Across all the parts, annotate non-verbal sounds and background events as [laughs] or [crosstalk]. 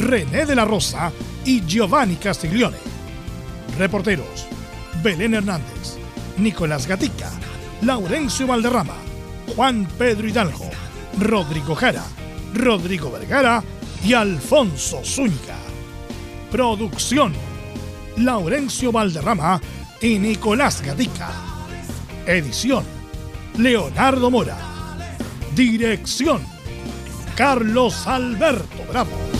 René de la Rosa y Giovanni Castiglione. Reporteros. Belén Hernández, Nicolás Gatica, Laurencio Valderrama, Juan Pedro Hidalgo, Rodrigo Jara, Rodrigo Vergara y Alfonso Zúñiga. Producción. Laurencio Valderrama y Nicolás Gatica. Edición. Leonardo Mora. Dirección. Carlos Alberto Bravo.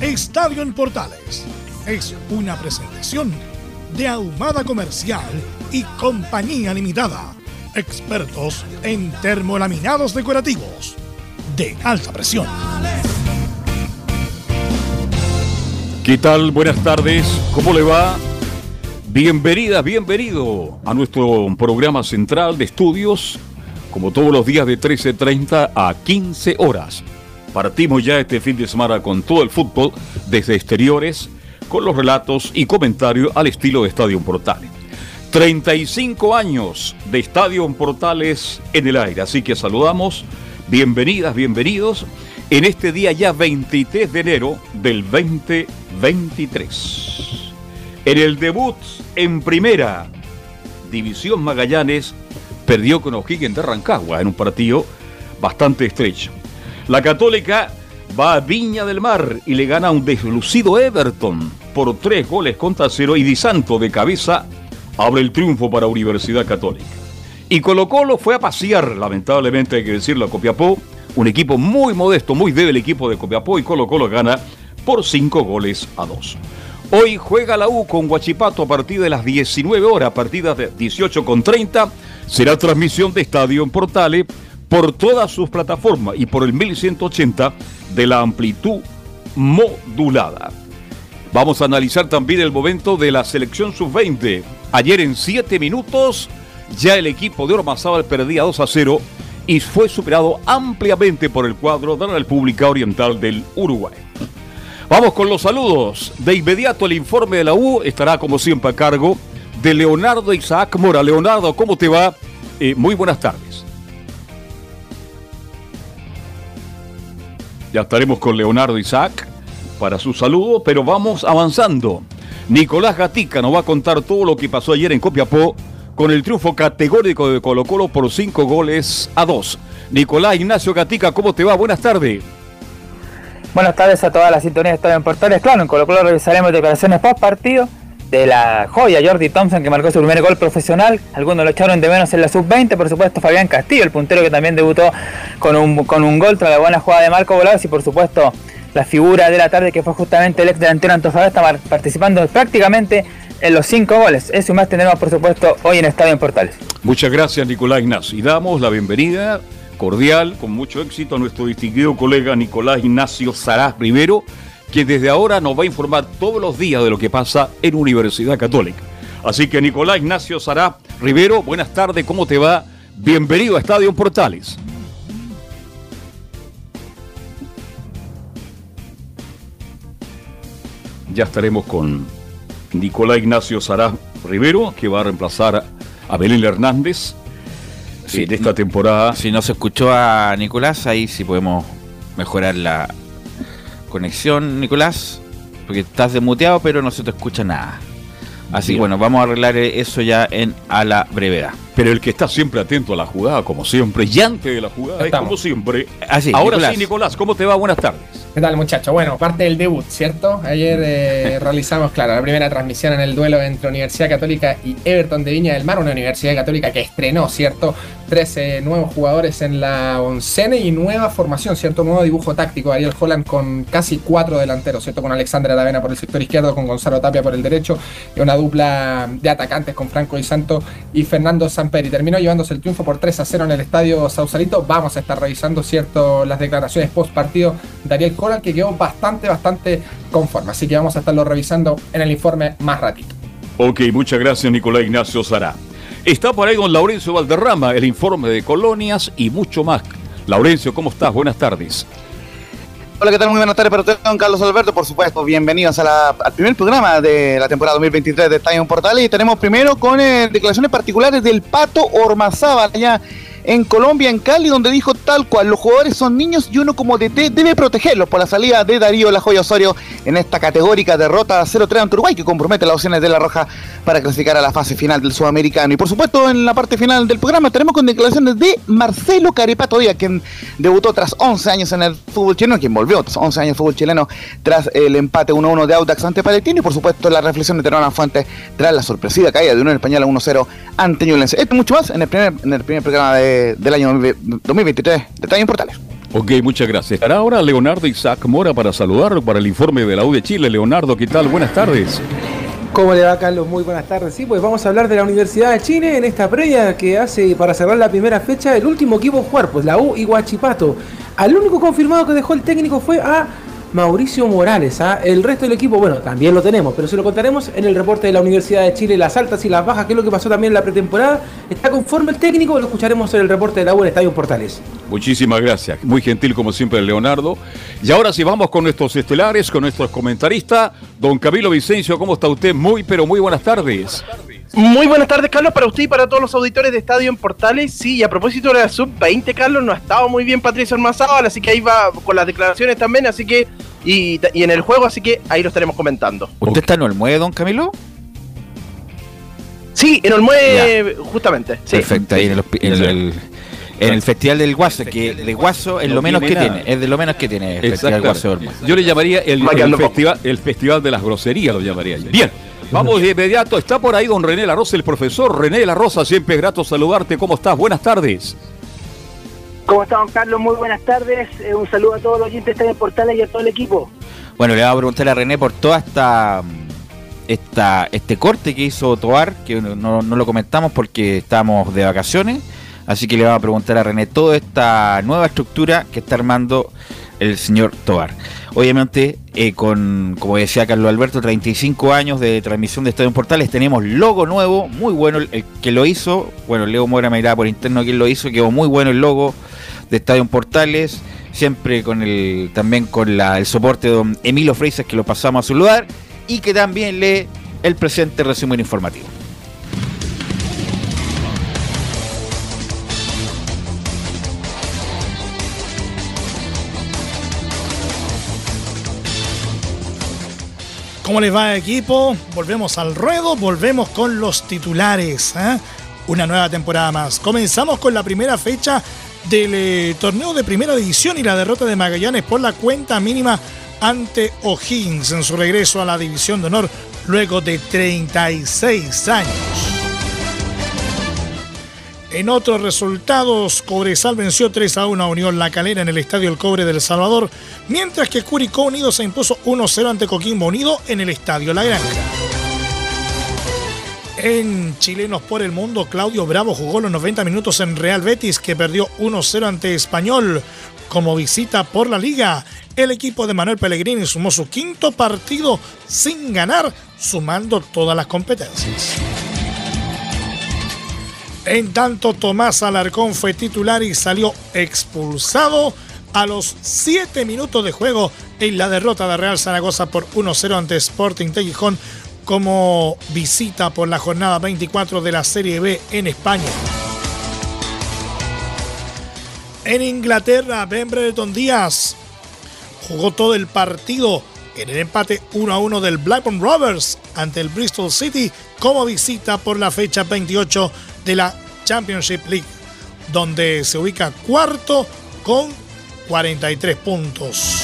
Estadio en Portales es una presentación de Ahumada Comercial y Compañía Limitada. Expertos en termolaminados decorativos de alta presión. ¿Qué tal? Buenas tardes. ¿Cómo le va? Bienvenida, bienvenido a nuestro programa central de estudios, como todos los días de 13.30 a 15 horas. Partimos ya este fin de semana con todo el fútbol desde exteriores, con los relatos y comentarios al estilo de Estadio Portales. 35 años de Estadio Portales en el aire, así que saludamos, bienvenidas, bienvenidos, en este día ya 23 de enero del 2023. En el debut en primera División Magallanes, perdió con O'Higgins de Rancagua en un partido bastante estrecho. La Católica va a Viña del Mar y le gana a un deslucido Everton por tres goles contra cero y Di Santo de cabeza abre el triunfo para Universidad Católica. Y Colo Colo fue a pasear, lamentablemente hay que decirlo, a Copiapó, un equipo muy modesto, muy débil equipo de Copiapó y Colo Colo gana por cinco goles a dos. Hoy juega la U con Guachipato a partir de las 19 horas, partidas de 18 con 30. Será transmisión de Estadio en Portales por todas sus plataformas y por el 1180 de la amplitud modulada. Vamos a analizar también el momento de la selección sub-20. Ayer en 7 minutos ya el equipo de Ormazábal perdía 2 a 0 y fue superado ampliamente por el cuadro de la República Oriental del Uruguay. Vamos con los saludos. De inmediato el informe de la U estará como siempre a cargo de Leonardo Isaac Mora. Leonardo, ¿cómo te va? Eh, muy buenas tardes. Ya estaremos con Leonardo Isaac para su saludo, pero vamos avanzando. Nicolás Gatica nos va a contar todo lo que pasó ayer en Copiapó con el triunfo categórico de Colo Colo por cinco goles a dos. Nicolás Ignacio Gatica, ¿cómo te va? Buenas tardes. Buenas tardes a toda la sintonía de Estadio en Portales. Claro, en Colo Colo revisaremos declaraciones post partido de la joya Jordi Thompson que marcó su primer gol profesional. Algunos lo echaron de menos en la sub-20. Por supuesto, Fabián Castillo, el puntero que también debutó con un, con un gol tras la buena jugada de Marco Volados. Y por supuesto, la figura de la tarde que fue justamente el ex delantero Antofagasta participando prácticamente en los cinco goles. Eso más tendremos, por supuesto, hoy en Estadio en Portales. Muchas gracias, Nicolás Ignacio. Y damos la bienvenida cordial, con mucho éxito, a nuestro distinguido colega Nicolás Ignacio Saraz Rivero que desde ahora nos va a informar todos los días de lo que pasa en Universidad Católica. Así que Nicolás Ignacio Sará Rivero, buenas tardes, ¿cómo te va? Bienvenido a Estadio Portales. Ya estaremos con Nicolás Ignacio Sará Rivero, que va a reemplazar a Belén Hernández sí, de esta temporada. Si no se escuchó a Nicolás, ahí sí podemos mejorar la, conexión, Nicolás, porque estás desmuteado, pero no se te escucha nada. Así que bueno, vamos a arreglar eso ya en a la brevedad. Pero el que está siempre atento a la jugada, como siempre, y antes de la jugada, es como siempre. Así, Ahora sí, Nicolás, ¿cómo te va? Buenas tardes. ¿Qué tal, muchachos? Bueno, parte del debut, ¿cierto? Ayer eh, [laughs] realizamos, claro, la primera transmisión en el duelo entre Universidad Católica y Everton de Viña del Mar, una Universidad Católica que estrenó, ¿cierto? 13 nuevos jugadores en la oncena y nueva formación, ¿cierto? Nuevo dibujo táctico. Ariel Holland con casi cuatro delanteros, ¿cierto? Con Alexandra Tavena por el sector izquierdo, con Gonzalo Tapia por el derecho, y una dupla de atacantes con Franco y Santo y Fernando Samperi terminó llevándose el triunfo por 3 a 0 en el estadio Sausalito. Vamos a estar revisando cierto las declaraciones post partido de Ariel Coral que quedó bastante, bastante conforme. Así que vamos a estarlo revisando en el informe más ratito. Ok, muchas gracias Nicolás Ignacio Sara. Está por ahí don Laurencio Valderrama, el informe de colonias y mucho más. Laurencio, ¿cómo estás? Buenas tardes. Hola, ¿qué tal? Muy buenas tardes para usted, don Carlos Alberto. Por supuesto, bienvenidos al primer programa de la temporada 2023 de Estadio Portal. Y tenemos primero con eh, declaraciones particulares del Pato Ormazábal, allá en Colombia, en Cali, donde dijo tal cual, los jugadores son niños y uno como DT debe protegerlos por la salida de Darío La Joya Osorio en esta categórica derrota 0-3 ante Uruguay que compromete las opciones de La Roja para clasificar a la fase final del Sudamericano. Y por supuesto, en la parte final del programa tenemos con declaraciones de Marcelo Caripato Díaz, quien debutó tras 11 años en el fútbol chileno, quien volvió tras 11 años en fútbol chileno tras el empate 1-1 de Audax ante Palestino y por supuesto la reflexión de Terona Fuentes tras la sorpresiva caída de Unión Española 1-0 ante Ñublense. Esto mucho más en el primer, en el primer programa de del año 2023 de Estadio Portales. Ok, muchas gracias. Estará ahora Leonardo Isaac Mora para saludarlo para el informe de la U de Chile. Leonardo, ¿qué tal? Buenas tardes. ¿Cómo le va, Carlos? Muy buenas tardes. Sí, pues vamos a hablar de la Universidad de Chile en esta previa que hace para cerrar la primera fecha el último equipo a jugar, pues la U y Guachipato. Al único confirmado que dejó el técnico fue a Mauricio Morales. ¿ah? El resto del equipo, bueno, también lo tenemos, pero se lo contaremos en el reporte de la Universidad de Chile, las altas y las bajas, que es lo que pasó también en la pretemporada. ¿Está conforme el técnico? Lo escucharemos en el reporte de la U en Estadio Portales. Muchísimas gracias. Muy gentil como siempre Leonardo. Y ahora sí vamos con nuestros estelares, con nuestros comentaristas. Don Camilo Vicencio, ¿cómo está usted? Muy, pero muy buenas tardes. Muy buenas tardes, Carlos, para usted y para todos los auditores de Estadio en Portales. Sí, y a propósito de la sub-20, Carlos, no ha estado muy bien Patricio Armazábal, así que ahí va con las declaraciones también, así que. Y, en el juego, así que ahí lo estaremos comentando. ¿Usted está en Olmué, don Camilo? Sí, en Olmué, justamente. Perfecto, ahí en el, en el Festival del Guaso, que de Guaso es lo menos que tiene, es de lo menos que tiene el Festival Guaso Yo le llamaría el, festival, el Festival de las Groserías, lo llamaría yo. Bien. Vamos de inmediato. Está por ahí don René La Rosa, el profesor René La Rosa. Siempre es grato saludarte. ¿Cómo estás? Buenas tardes. ¿Cómo está, don Carlos? Muy buenas tardes. Eh, un saludo a todos los oyentes de Portales y a todo el equipo. Bueno, le voy a preguntar a René por toda esta, esta este corte que hizo Toar, que no, no lo comentamos porque estábamos de vacaciones. Así que le vamos a preguntar a René toda esta nueva estructura que está armando el señor Tobar. Obviamente, eh, con, como decía Carlos Alberto, 35 años de transmisión de Estadio Portales, tenemos logo nuevo, muy bueno, el que lo hizo, bueno, Leo Mora me dirá por interno quién lo hizo, quedó muy bueno el logo de Estadio Portales, siempre con el, también con el soporte de don Emilio Freisas que lo pasamos a su lugar, y que también lee el presente resumen informativo. ¿Cómo les va equipo? Volvemos al ruedo, volvemos con los titulares. ¿eh? Una nueva temporada más. Comenzamos con la primera fecha del eh, torneo de primera división y la derrota de Magallanes por la cuenta mínima ante O'Higgins en su regreso a la división de honor luego de 36 años. En otros resultados, Cobresal venció 3 a 1 a Unión La Calera en el Estadio El Cobre del Salvador, mientras que Curicó Unido se impuso 1-0 ante Coquimbo Unido en el Estadio La Granja. En Chilenos por el Mundo, Claudio Bravo jugó los 90 minutos en Real Betis, que perdió 1-0 ante Español. Como visita por la liga, el equipo de Manuel Pellegrini sumó su quinto partido sin ganar, sumando todas las competencias. En tanto, Tomás Alarcón fue titular y salió expulsado a los 7 minutos de juego en la derrota de Real Zaragoza por 1-0 ante Sporting de como visita por la jornada 24 de la Serie B en España. En Inglaterra, Ben Brereton Díaz jugó todo el partido en el empate 1 1 del Blackburn Rovers ante el Bristol City como visita por la fecha 28 de la Championship League, donde se ubica cuarto con 43 puntos.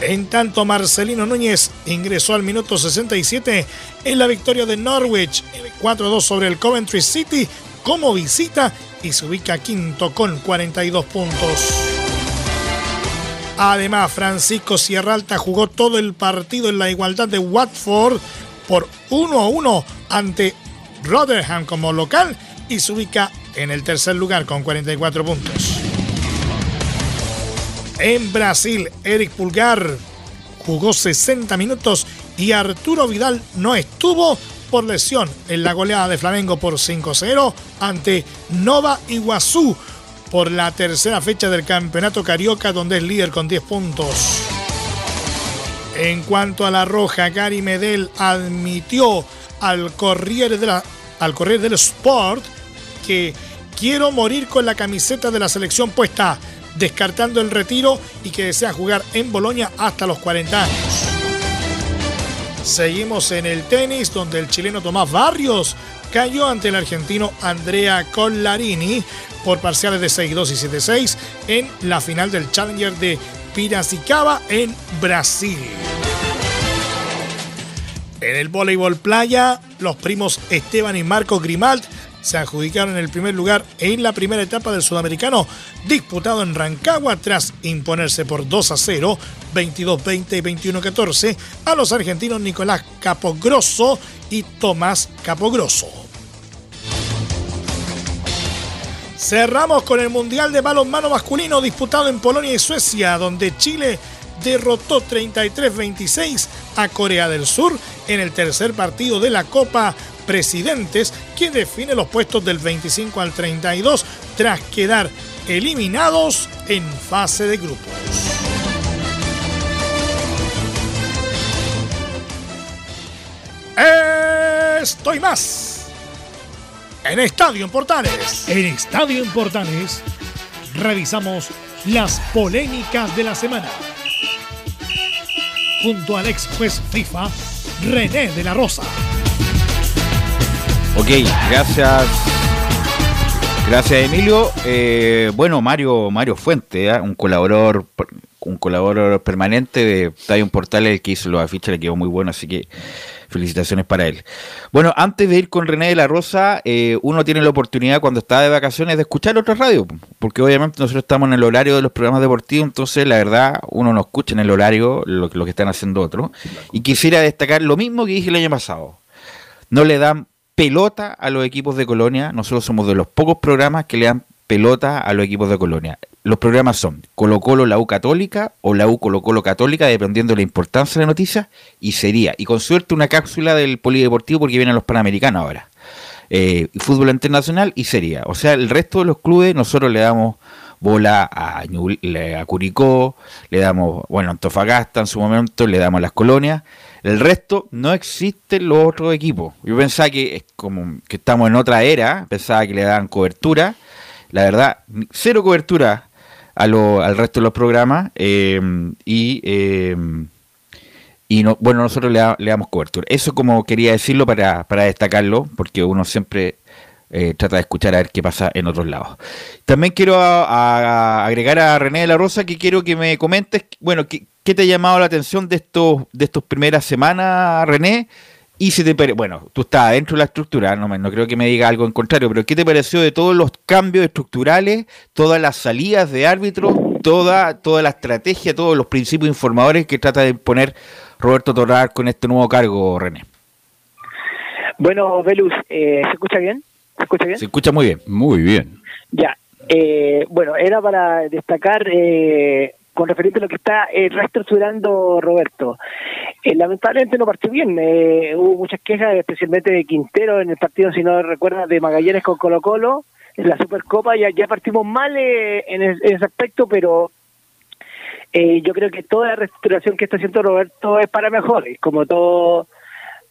En tanto, Marcelino Núñez ingresó al minuto 67 en la victoria de Norwich, 4-2 sobre el Coventry City como visita y se ubica quinto con 42 puntos. Además, Francisco Sierra Alta jugó todo el partido en la igualdad de Watford por 1 1 ante Rotherham como local y se ubica en el tercer lugar con 44 puntos. En Brasil, Eric Pulgar jugó 60 minutos y Arturo Vidal no estuvo por lesión en la goleada de Flamengo por 5-0 ante Nova Iguazú por la tercera fecha del Campeonato Carioca donde es líder con 10 puntos. En cuanto a la roja, Gary Medel admitió al Corriere, al Corriere del Sport que quiero morir con la camiseta de la selección puesta, descartando el retiro y que desea jugar en Bolonia hasta los 40 años. Seguimos en el tenis, donde el chileno Tomás Barrios cayó ante el argentino Andrea Collarini por parciales de 6-2 y 7-6 en la final del Challenger de Piracicaba en Brasil. En el voleibol playa, los primos Esteban y Marco Grimald se adjudicaron el primer lugar en la primera etapa del sudamericano disputado en Rancagua tras imponerse por 2 a 0, 22-20 y 21-14 a los argentinos Nicolás Capogrosso y Tomás Capogrosso. Cerramos con el Mundial de Balonmano Masculino disputado en Polonia y Suecia, donde Chile derrotó 33-26 a Corea del Sur en el tercer partido de la Copa Presidentes que define los puestos del 25 al 32 tras quedar eliminados en fase de grupos. Estoy más en Estadio en Portales. En Estadio en Portales revisamos las polémicas de la semana. Junto al ex juez FIFA, René de la Rosa. Ok, gracias. Gracias Emilio. Eh, bueno, Mario Mario Fuente, ¿eh? un colaborador un colaborador permanente de Estadio Portal, el que hizo los afiches, le quedó muy bueno, así que felicitaciones para él. Bueno, antes de ir con René de la Rosa, eh, uno tiene la oportunidad cuando está de vacaciones de escuchar otra radio, porque obviamente nosotros estamos en el horario de los programas deportivos, entonces la verdad uno no escucha en el horario lo, lo que están haciendo otros. Y quisiera destacar lo mismo que dije el año pasado. No le dan pelota a los equipos de Colonia. Nosotros somos de los pocos programas que le dan pelota a los equipos de Colonia. Los programas son Colo Colo la U Católica o la U Colo Colo Católica, dependiendo de la importancia de la noticia, y sería, y con suerte, una cápsula del polideportivo porque vienen los panamericanos ahora. Eh, fútbol internacional y sería. O sea, el resto de los clubes nosotros le damos bola a, a Curicó, le damos, bueno, Antofagasta en su momento, le damos a las colonias el resto no existen los otros equipos. Yo pensaba que como que estamos en otra era, pensaba que le daban cobertura. La verdad, cero cobertura a lo, al resto de los programas eh, y eh, y no, bueno nosotros le, le, damos cobertura. Eso como quería decirlo para, para destacarlo, porque uno siempre eh, trata de escuchar a ver qué pasa en otros lados. También quiero agregar a René de la Rosa que quiero que me comentes, bueno, qué, te ha llamado la atención de estos de estos primeras semanas, René, y si te bueno, tú estás dentro de la estructura, no, no creo que me diga algo en contrario, pero ¿qué te pareció de todos los cambios estructurales, todas las salidas de árbitros, toda, toda la estrategia, todos los principios informadores que trata de poner Roberto Torrar con este nuevo cargo, René? Bueno, Velus, eh, ¿se escucha bien? ¿Se escucha bien? Se escucha muy bien. Muy bien. Ya. Eh, bueno, era para destacar eh, con referente a lo que está eh, reestructurando Roberto. Eh, lamentablemente no partió bien. Eh, hubo muchas quejas, especialmente de Quintero en el partido, si no recuerdas, de Magallanes con Colo Colo en la Supercopa. Ya, ya partimos mal en, en, ese aspecto, pero yo creo que toda la reestructuración que está haciendo Roberto es para mejor. Como todo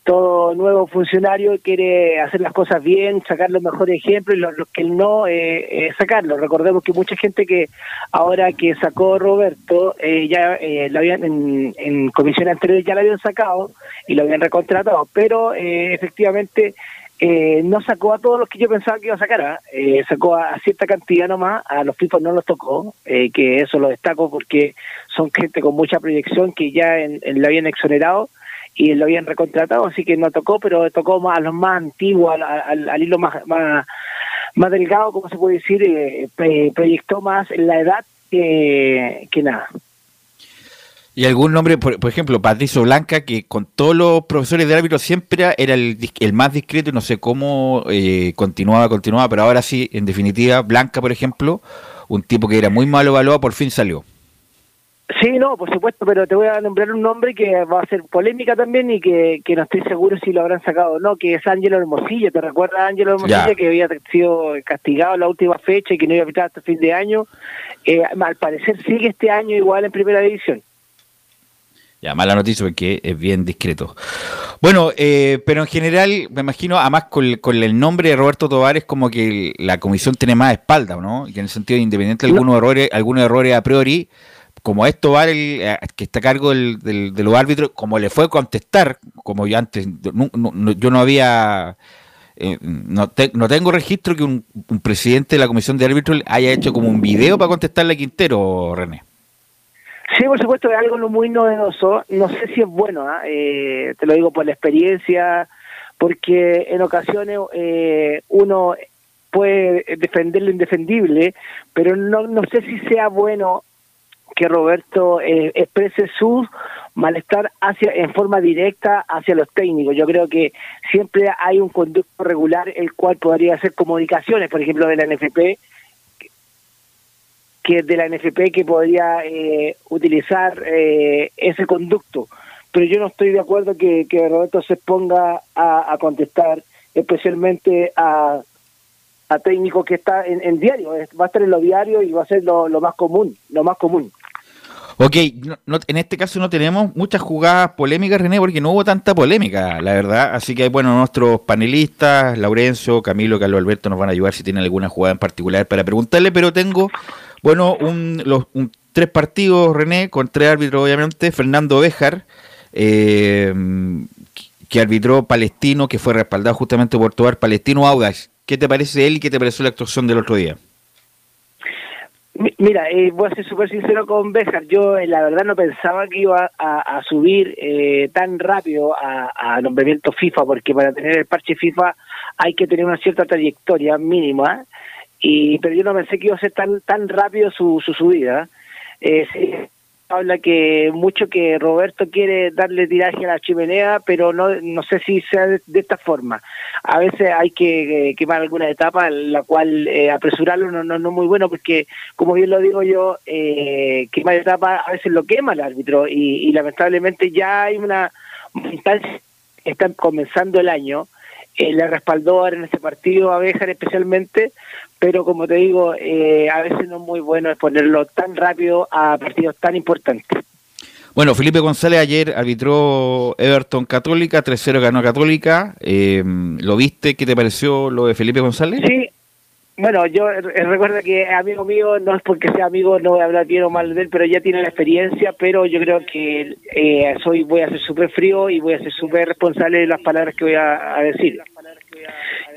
todo nuevo funcionario quiere hacer las cosas bien, sacar los mejores ejemplos y los, que no, eh, eh, sacarlos. Recordemos que mucha gente que ahora que sacó Roberto, eh, ya eh, lo habían en, en comisiones anteriores ya lo habían sacado y lo habían recontratado, pero eh, efectivamente eh, no sacó a todos los que yo pensaba que iba a sacar, ¿ah? sacó a, cierta cantidad nomás, a los FIFA no los tocó, que eso lo destaco porque son gente con mucha proyección que ya en, en, habían exonerado y lo habían recontratado, así que no tocó, pero tocó más a los más antiguos, al, al, hilo más, más, más, delgado, como se puede decir, eh, proyectó más la edad que, que nada. Y algún nombre, por, por ejemplo, Patricio Blanca, que con todos los profesores de árbitro siempre era el, el más discreto y no sé cómo eh, continuaba, continuaba, pero ahora sí, en definitiva, Blanca, por ejemplo, un tipo que era muy mal evaluado, por fin salió. Sí, no, por supuesto, pero te voy a nombrar un nombre que va a ser polémica también y que, que no estoy seguro si lo habrán sacado o no, que es Ángelo Hermosillo. ¿Te recuerdas Ángelo Hermosillo Ya. que había sido castigado en la última fecha y que no iba a pitar hasta fin de año? Eh, al parecer sigue este año igual en primera división. Ya, mala noticia porque es bien discreto. Bueno, eh, pero en general, me imagino, además con, el- con el nombre de Roberto Tobar es como que la comisión tiene más espalda, ¿no? Y en el sentido de independiente de algunos errores, algunos errores a priori, como es Tobar el eh, que está a cargo del- del- de los árbitros, como le fue contestar, como yo antes, yo no había... eh, no, te- no tengo registro que un, un presidente de la comisión de árbitros haya hecho como un video para contestarle a Quintero, René. Sí, por supuesto, es algo muy novedoso. No sé si es bueno, ¿ah? Eh, te lo digo por la experiencia, porque en ocasiones eh, uno puede defender lo indefendible, pero no, no sé si sea bueno que Roberto eh, exprese su malestar hacia en forma directa hacia los técnicos. Yo creo que siempre hay un conducto regular el cual podría hacer comunicaciones, por ejemplo, de la NFP, que de la NFP que podría eh, utilizar eh, ese conducto. Pero yo no estoy de acuerdo que, Roberto se ponga a, contestar, especialmente a, a técnico que está en, en diario, va a estar en los diarios y va a ser lo, lo más común, lo más común. Ok, no- no- en este caso no tenemos muchas jugadas polémicas, René, porque no hubo tanta polémica, la verdad. Así que, bueno, nuestros panelistas, Laurencio, Camilo, Carlos Alberto, nos van a ayudar si tienen alguna jugada en particular para preguntarle, pero tengo, bueno, un, los, un- tres partidos, René, con tres árbitros, obviamente. Fernando Béjar, eh, que arbitró Palestino, que fue respaldado justamente por Tobar Palestino Audax. ¿Qué te parece él y qué te pareció la actuación del otro día? Mi- Mira, eh, voy a ser súper sincero con Béjar. Yo, eh, la verdad, no pensaba que iba a, subir eh, tan rápido a, a nombramiento FIFA, porque para tener el parche FIFA hay que tener una cierta trayectoria mínima. Y, pero yo no pensé que iba a ser tan tan rápido su, su subida. Eh, sí, habla que mucho que Roberto quiere darle tiraje a la chimenea, pero no no sé si sea de, esta forma. A veces hay que eh, quemar alguna etapa, la cual eh, apresurarlo no, no, no es muy bueno, porque como bien lo digo yo, eh, quemar etapa a veces lo quema el árbitro y, y lamentablemente ya hay una instancia, están comenzando el año, eh, le respaldó ahora en este partido a Béjar especialmente, pero como te digo, eh, a veces no es muy bueno exponerlo tan rápido a partidos tan importantes. Bueno, Felipe González ayer arbitró Everton Católica, 3-0 ganó Católica. Eh, ¿Lo viste? ¿Qué te pareció lo de Felipe González? Sí, bueno, yo eh, recuerdo que amigo mío, no es porque sea amigo, no voy a hablar bien o mal de él, pero ya tiene la experiencia, pero yo creo que eh, soy voy a ser súper frío y voy a ser súper responsable de las palabras que voy a, a decir.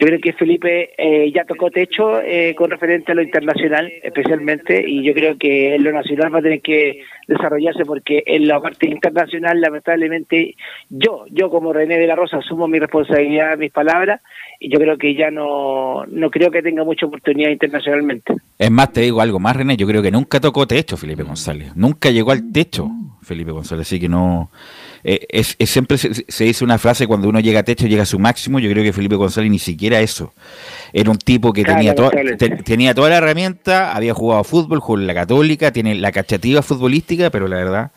Yo creo que Felipe eh, ya tocó techo eh, con referente a lo internacional, especialmente, y yo creo que en lo nacional va a tener que desarrollarse porque en la parte internacional, lamentablemente, yo, yo como René de la Rosa, asumo mi responsabilidad, mis palabras, y yo creo que ya no, no creo que tenga mucha oportunidad internacionalmente. Es más, te digo algo más, René. Yo creo que nunca tocó techo Felipe González. Nunca llegó al techo Felipe González. Así que no. Eh, es, es siempre se, se dice una frase: cuando uno llega a techo, llega a su máximo. Yo creo que Felipe González ni siquiera eso. Era un tipo que Claro, tenía, toda, te- tenía toda la herramienta, había jugado fútbol, jugó en la Católica, tiene la cachativa futbolística, pero la verdad,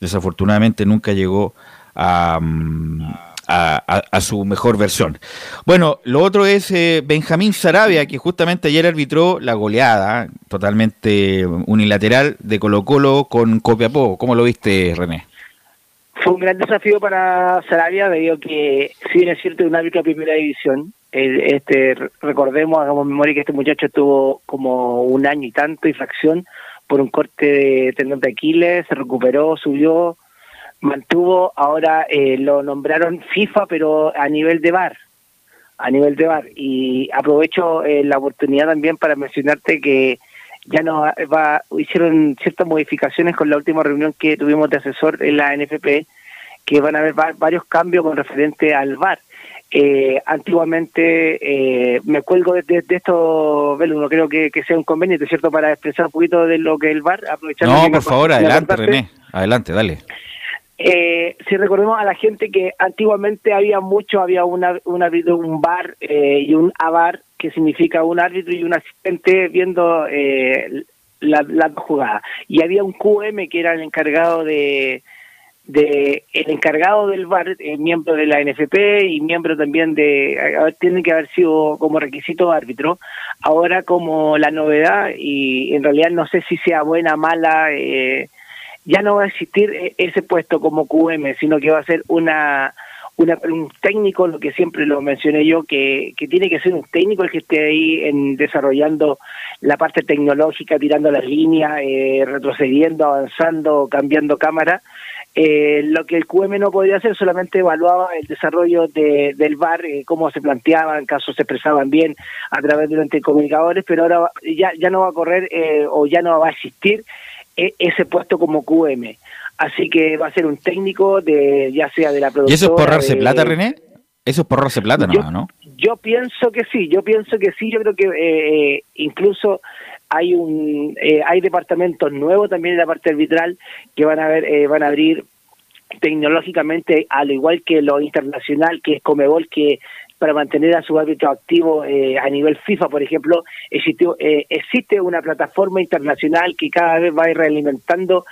desafortunadamente nunca llegó a. mm, a, a- a su mejor versión. Bueno, lo otro es eh, Benjamín Sarabia, que justamente ayer arbitró la goleada totalmente unilateral de Colo Colo con Copiapó. ¿Cómo lo viste, René? Fue un gran desafío para Sarabia, debido que, si bien es cierto, un árbitro de primera división, este recordemos, hagamos memoria que este muchacho tuvo como un año y tanto de fracción por un corte de tendón de Aquiles, se recuperó, subió, mantuvo, ahora eh, lo nombraron FIFA, pero a nivel de VAR, a nivel de VAR. Y aprovecho eh, la oportunidad también para mencionarte que ya no va, hicieron ciertas modificaciones con la última reunión que tuvimos de asesor en la NFP, que van a haber va- varios cambios con referente al VAR. Eh, antiguamente, eh, me cuelgo de, de- de esto, Belu, no creo que, que sea un conveniente, ¿cierto? Para expresar un poquito de lo que es el bar, aprovechando No, por favor, adelante. René. Adelante, dale. Eh, si recordemos a la gente que antiguamente había mucho, había una, un árbitro, un bar eh, y un avar, que significa un árbitro y un asistente viendo eh, la- las dos jugadas. Y había un QM que era el encargado de, de el encargado del bar, eh, miembro de la NFP y miembro también de, tiene que haber sido como requisito árbitro. Ahora como la novedad, y en realidad no sé si sea buena, mala, eh, ya no va a existir eh, ese puesto como QM, sino que va a ser una, una un técnico, lo que siempre lo mencioné yo, que, que tiene que ser un técnico el que esté ahí en desarrollando la parte tecnológica, tirando las líneas, eh, retrocediendo, avanzando, cambiando cámara. Eh, lo que el QM no podía hacer solamente evaluaba el desarrollo de, del VAR, eh, cómo se planteaban, casos se expresaban bien a través de los comunicadores, pero ahora ya, ya no va a correr eh, o ya no va a existir e- ese puesto como QM. Así que va a ser un técnico de ya sea de la producción. ¿Y eso es por ahorrarse plata, René? Eso es por ahorrarse plata Yo- nomás, ¿no? Yo pienso que sí, yo pienso que sí, yo creo que eh, incluso hay un eh, hay departamentos nuevos también en la parte arbitral que van a ver eh, van a abrir tecnológicamente al igual que lo internacional que es Comebol que para mantener a su árbitro activo eh, a nivel FIFA, por ejemplo, existió, eh, existe una plataforma internacional que cada vez va a ir realimentando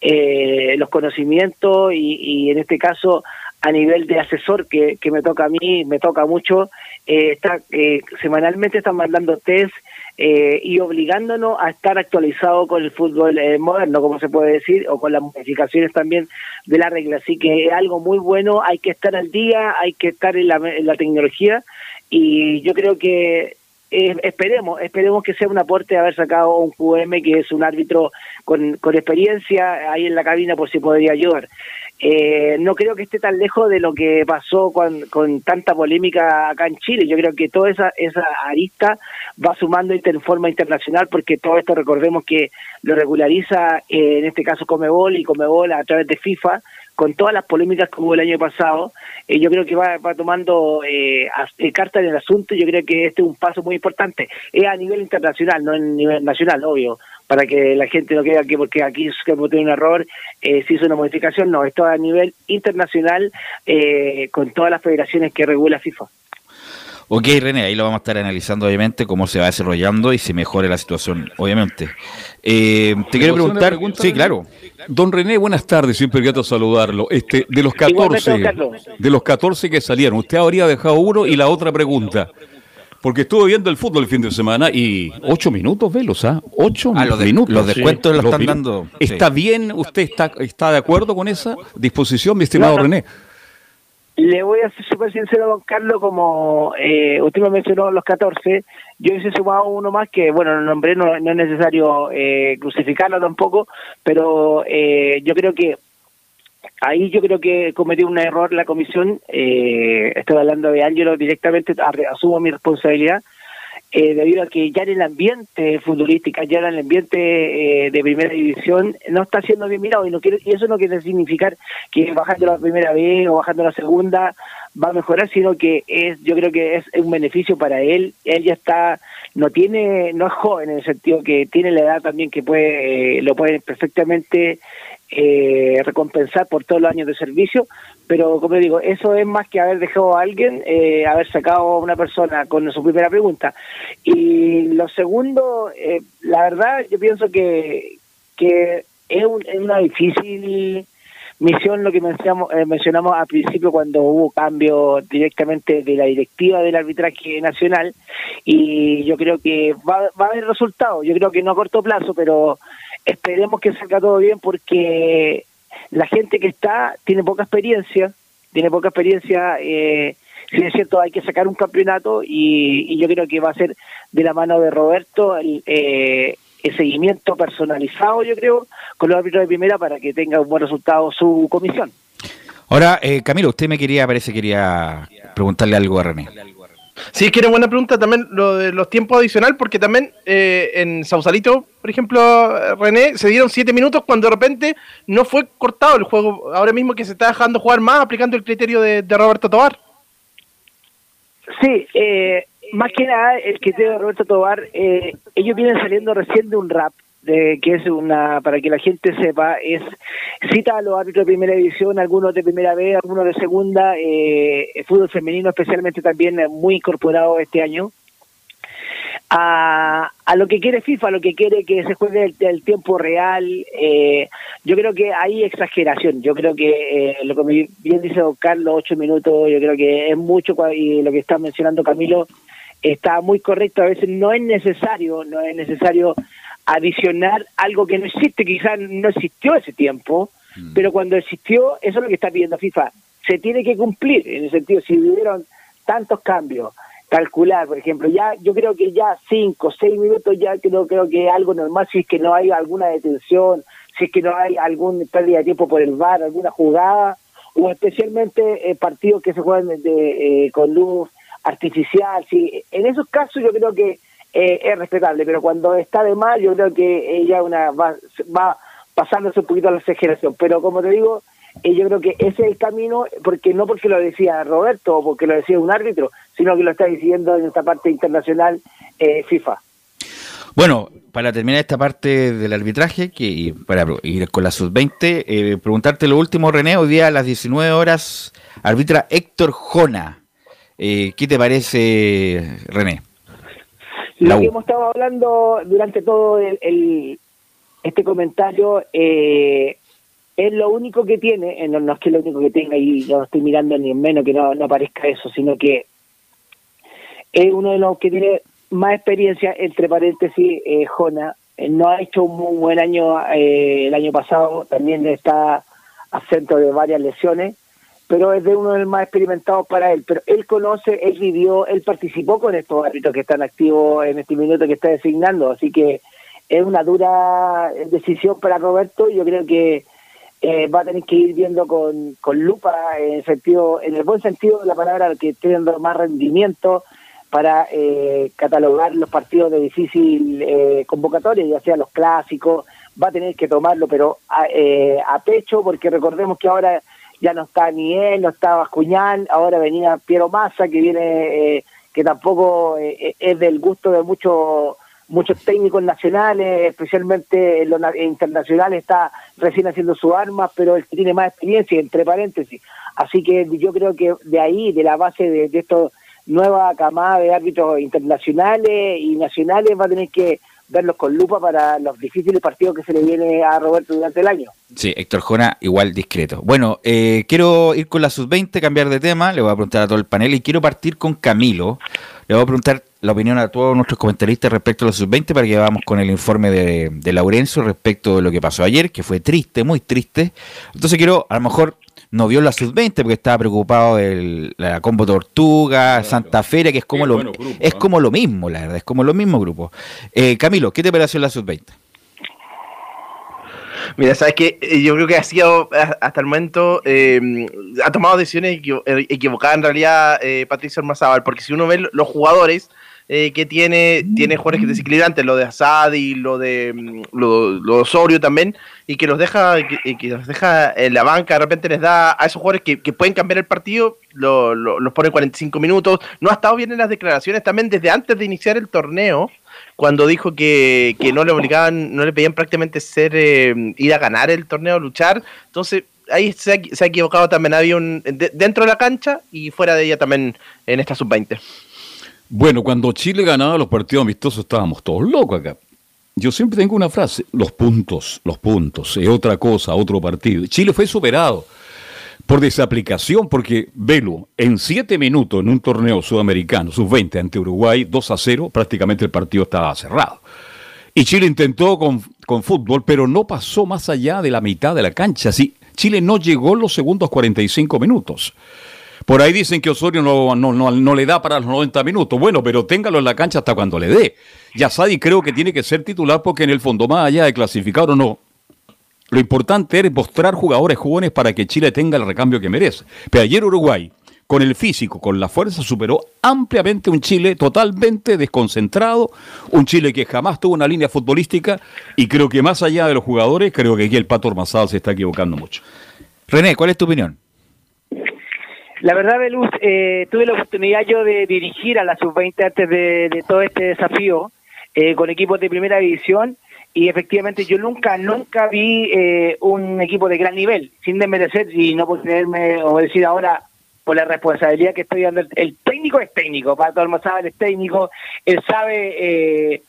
eh, los conocimientos y, y en este caso a nivel de asesor que, que me toca a mí, me toca mucho, eh, está, eh, semanalmente están mandando test eh, y obligándonos a estar actualizado con el fútbol eh, moderno, como se puede decir, o con las modificaciones también de la regla. Así que es algo muy bueno, hay que estar al día, hay que estar en la, en la tecnología y yo creo que eh, esperemos, esperemos que sea un aporte haber sacado un QM que es un árbitro con, con experiencia ahí en la cabina por si podría ayudar. Eh, no creo que esté tan lejos de lo que pasó con, con tanta polémica acá en Chile. Yo creo que toda esa, esa arista va sumando en forma internacional porque todo esto recordemos que lo regulariza eh, en este caso Comebol y Comebol a través de FIFA con todas las polémicas que hubo el año pasado. eh, yo creo que va, va tomando eh, eh, carta en el asunto. Yo creo que este es un paso muy importante. Es a nivel internacional, no a nivel nacional, obvio para que la gente no crea que porque aquí se cometió un error eh, se hizo una modificación, no, esto a nivel internacional eh, con todas las federaciones que regula FIFA. Ok, René, ahí lo vamos a estar analizando, obviamente, cómo se va desarrollando y si mejore la situación, obviamente. Eh, te quiero ¿Puedo hacer una preguntar. pregunta, sí, René? claro. Don René, buenas tardes, siempre grato saludarlo. Este, de los Igualmente, 14, don Carlos. de los 14 que salieron, usted habría dejado uno y la otra pregunta. Porque estuve viendo el fútbol el fin de semana y ocho minutos, velos, ¿ah? Ocho Ah, los de- minutos. los descuentos los están dando, ¿Está sí. bien? ¿Usted está, está de acuerdo con esa disposición, mi estimado No, no. René? Le voy a ser súper sincero, don Carlos, como eh, usted me mencionó los 14, yo hubiese sumado uno más que, bueno, lo nombré, no, no es necesario eh, crucificarlo tampoco, pero eh, yo creo que ahí yo creo que cometió un error la comisión, eh, estoy hablando de Ángelo directamente, asumo mi responsabilidad, eh, debido a que ya en el ambiente futbolístico, ya en el ambiente eh, de primera división, no está siendo bien mirado y, no quiere, y eso no quiere significar que bajando la primera vez o bajando la segunda va a mejorar, sino que es yo creo que es un beneficio para él. Él ya está, no tiene, no es joven en el sentido que tiene la edad también que puede, eh, lo puede perfectamente eh, recompensar por todos los años de servicio, pero como digo, eso es más que haber dejado a alguien, eh, haber sacado a una persona con su primera pregunta. Y lo segundo, eh, la verdad, yo pienso que, que es, un- es una difícil misión lo que mencionamos, eh, mencionamos al principio cuando hubo cambio directamente de la directiva del arbitraje nacional y yo creo que va, va a haber resultados, yo creo que no a corto plazo, pero esperemos que salga todo bien porque la gente que está tiene poca experiencia, tiene poca experiencia, eh, si es cierto hay que sacar un campeonato y, y yo creo que va a ser de la mano de Roberto el, eh, seguimiento personalizado, yo creo, con los árbitros de primera para que tenga un buen resultado su comisión. Ahora, eh, Camilo, usted me quería, parece, quería preguntarle algo a René. Sí, es que era buena pregunta también lo de los tiempos adicional, porque también eh, en Sausalito, por ejemplo, René, se dieron siete minutos cuando de repente no fue cortado el juego. Ahora mismo que se está dejando jugar más aplicando el criterio de, de Roberto Tobar. Sí, eh, más que nada el que de Roberto Tobar, eh, ellos vienen saliendo recién de un rap, de, que es una, para que la gente sepa, es cita a los árbitros de primera división, algunos de primera vez, algunos de segunda, eh, fútbol femenino especialmente también muy incorporado este año. A, a lo que quiere FIFA, a lo que quiere que se juegue el, tiempo real, eh, yo creo que hay exageración. Yo creo que eh, lo que bien dice don Carlos, ocho minutos, yo creo que es mucho y lo que está mencionando Camilo está muy correcto. A veces no es necesario, no es necesario adicionar algo que no existe, quizás no existió ese tiempo, pero cuando existió, eso es lo que está pidiendo FIFA. Se tiene que cumplir, en el sentido, si hubieron tantos cambios, calcular, por ejemplo, ya yo creo que ya cinco, seis minutos ya creo, creo que es algo normal si es que no hay alguna detención, si es que no hay algún pérdida de tiempo por el VAR, alguna jugada, o especialmente eh, partidos que se juegan de, de, eh, con luz artificial, sí, en esos casos yo creo que eh, es respetable, pero cuando está de mal yo creo que ella una va, va pasándose un poquito a la exageración, pero como te digo, eh, yo creo que ese es el camino, porque no porque lo decía Roberto o porque lo decía un árbitro, sino que lo está diciendo en esta parte internacional eh, FIFA. Bueno, para terminar esta parte del arbitraje, que y para ir con la sub-20, eh, preguntarte lo último, René, hoy día a las 19 horas, arbitra Héctor Jona. Eh, ¿Qué te parece, René? Lo que hemos estado hablando durante todo el, el- este comentario eh, es lo único que tiene, eh, no, no es que lo único que tenga y no estoy mirando ni en menos que no, no aparezca eso, sino que es uno de los que tiene más experiencia, entre paréntesis, eh, Jona. Eh, no ha hecho un muy buen año eh, el año pasado, también está acento de varias lesiones, pero es de uno de los más experimentados para él. Pero él conoce, él vivió, él participó con estos árbitros que están activos en este minuto que está designando, así que es una dura decisión para Roberto y yo creo que eh, va a tener que ir viendo con, con lupa en el sentido, en el buen sentido de la palabra, que esté dando más rendimiento para eh, catalogar los partidos de difícil eh, convocatoria, ya sea los clásicos, va a tener que tomarlo, pero a, eh, a pecho, porque recordemos que ahora ya no está ni él, no está Bascuñán, ahora venía Piero Massa, que viene, eh, que tampoco eh, es del gusto de muchos muchos técnicos nacionales, especialmente en los na- internacionales, está recién haciendo sus armas, pero que tiene más experiencia, entre paréntesis. Así que yo creo que de ahí, de la base de, de estos nueva camada de árbitros internacionales y nacionales, va a tener que verlos con lupa para los difíciles partidos que se le viene a Roberto durante el año. Sí, Héctor Jona, igual discreto. Bueno, eh, quiero ir con la sub-20, cambiar de tema, le voy a preguntar a todo el panel y quiero partir con Camilo. Le voy a preguntar la opinión a todos nuestros comentaristas respecto a la sub-20 para que vamos con el informe de, de Laurencio respecto de lo que pasó ayer, que fue triste, muy triste. Entonces quiero, a lo mejor no vio la sub-20 porque estaba preocupado de la Combo Tortuga, Santa Feria, que es como, Qué lo, es ¿eh? como lo mismo, la verdad, es como lo mismo grupo. Eh, Camilo, ¿qué te pareció la sub-20? Mira, sabes que yo creo que ha sido hasta el momento eh, ha tomado decisiones equivo- eh, equivocadas en realidad eh, Patricio Ormazábal, porque si uno ve los jugadores eh, que tiene, tiene jugadores desequilibrantes, lo de Asadi, lo de mm, lo, lo Osorio también, y que los deja, que, que los deja en la banca, de repente les da a esos jugadores que, que pueden cambiar el partido, lo- lo- los pone 45 minutos. No ha estado bien en las declaraciones también desde antes de iniciar el torneo cuando dijo que, que no le obligaban, no le pedían prácticamente ser eh, ir a ganar el torneo, luchar. Entonces, ahí se ha, se equivocado también. Había un de- dentro de la cancha y fuera de ella también en esta sub-20. Bueno, cuando Chile ganaba los partidos amistosos estábamos todos locos acá. Yo siempre tengo una frase, los puntos, los puntos, es otra cosa, otro partido. Chile fue superado por desaplicación, porque Velo, en siete minutos en un torneo sudamericano, sub-20 ante Uruguay, 2 a 0, prácticamente el partido estaba cerrado. Y Chile intentó con, con fútbol, pero no pasó más allá de la mitad de la cancha. Sí, Chile no llegó los segundos 45 minutos. Por ahí dicen que Osorio no, le da para los 90 minutos. Bueno, pero téngalo en la cancha hasta cuando le dé. Yasadi creo que tiene que ser titular porque en el fondo, más allá de clasificar o no, lo importante es mostrar jugadores jóvenes para que Chile tenga el recambio que merece. Pero ayer Uruguay, con el físico, con la fuerza, superó ampliamente un Chile totalmente desconcentrado, un Chile que jamás tuvo una línea futbolística y creo que más allá de los jugadores, creo que aquí el Pato Ormazábal se está equivocando mucho. René, ¿cuál es tu opinión? La verdad, Belus, eh, tuve la oportunidad yo de dirigir a la sub-20 antes de, todo este desafío eh, con equipos de primera división y efectivamente yo nunca, nunca vi eh, un equipo de gran nivel, sin desmerecer y no por tenerme o decir ahora por la responsabilidad que estoy dando. El técnico es técnico, Pato Almozábal es técnico, él sabe... Eh,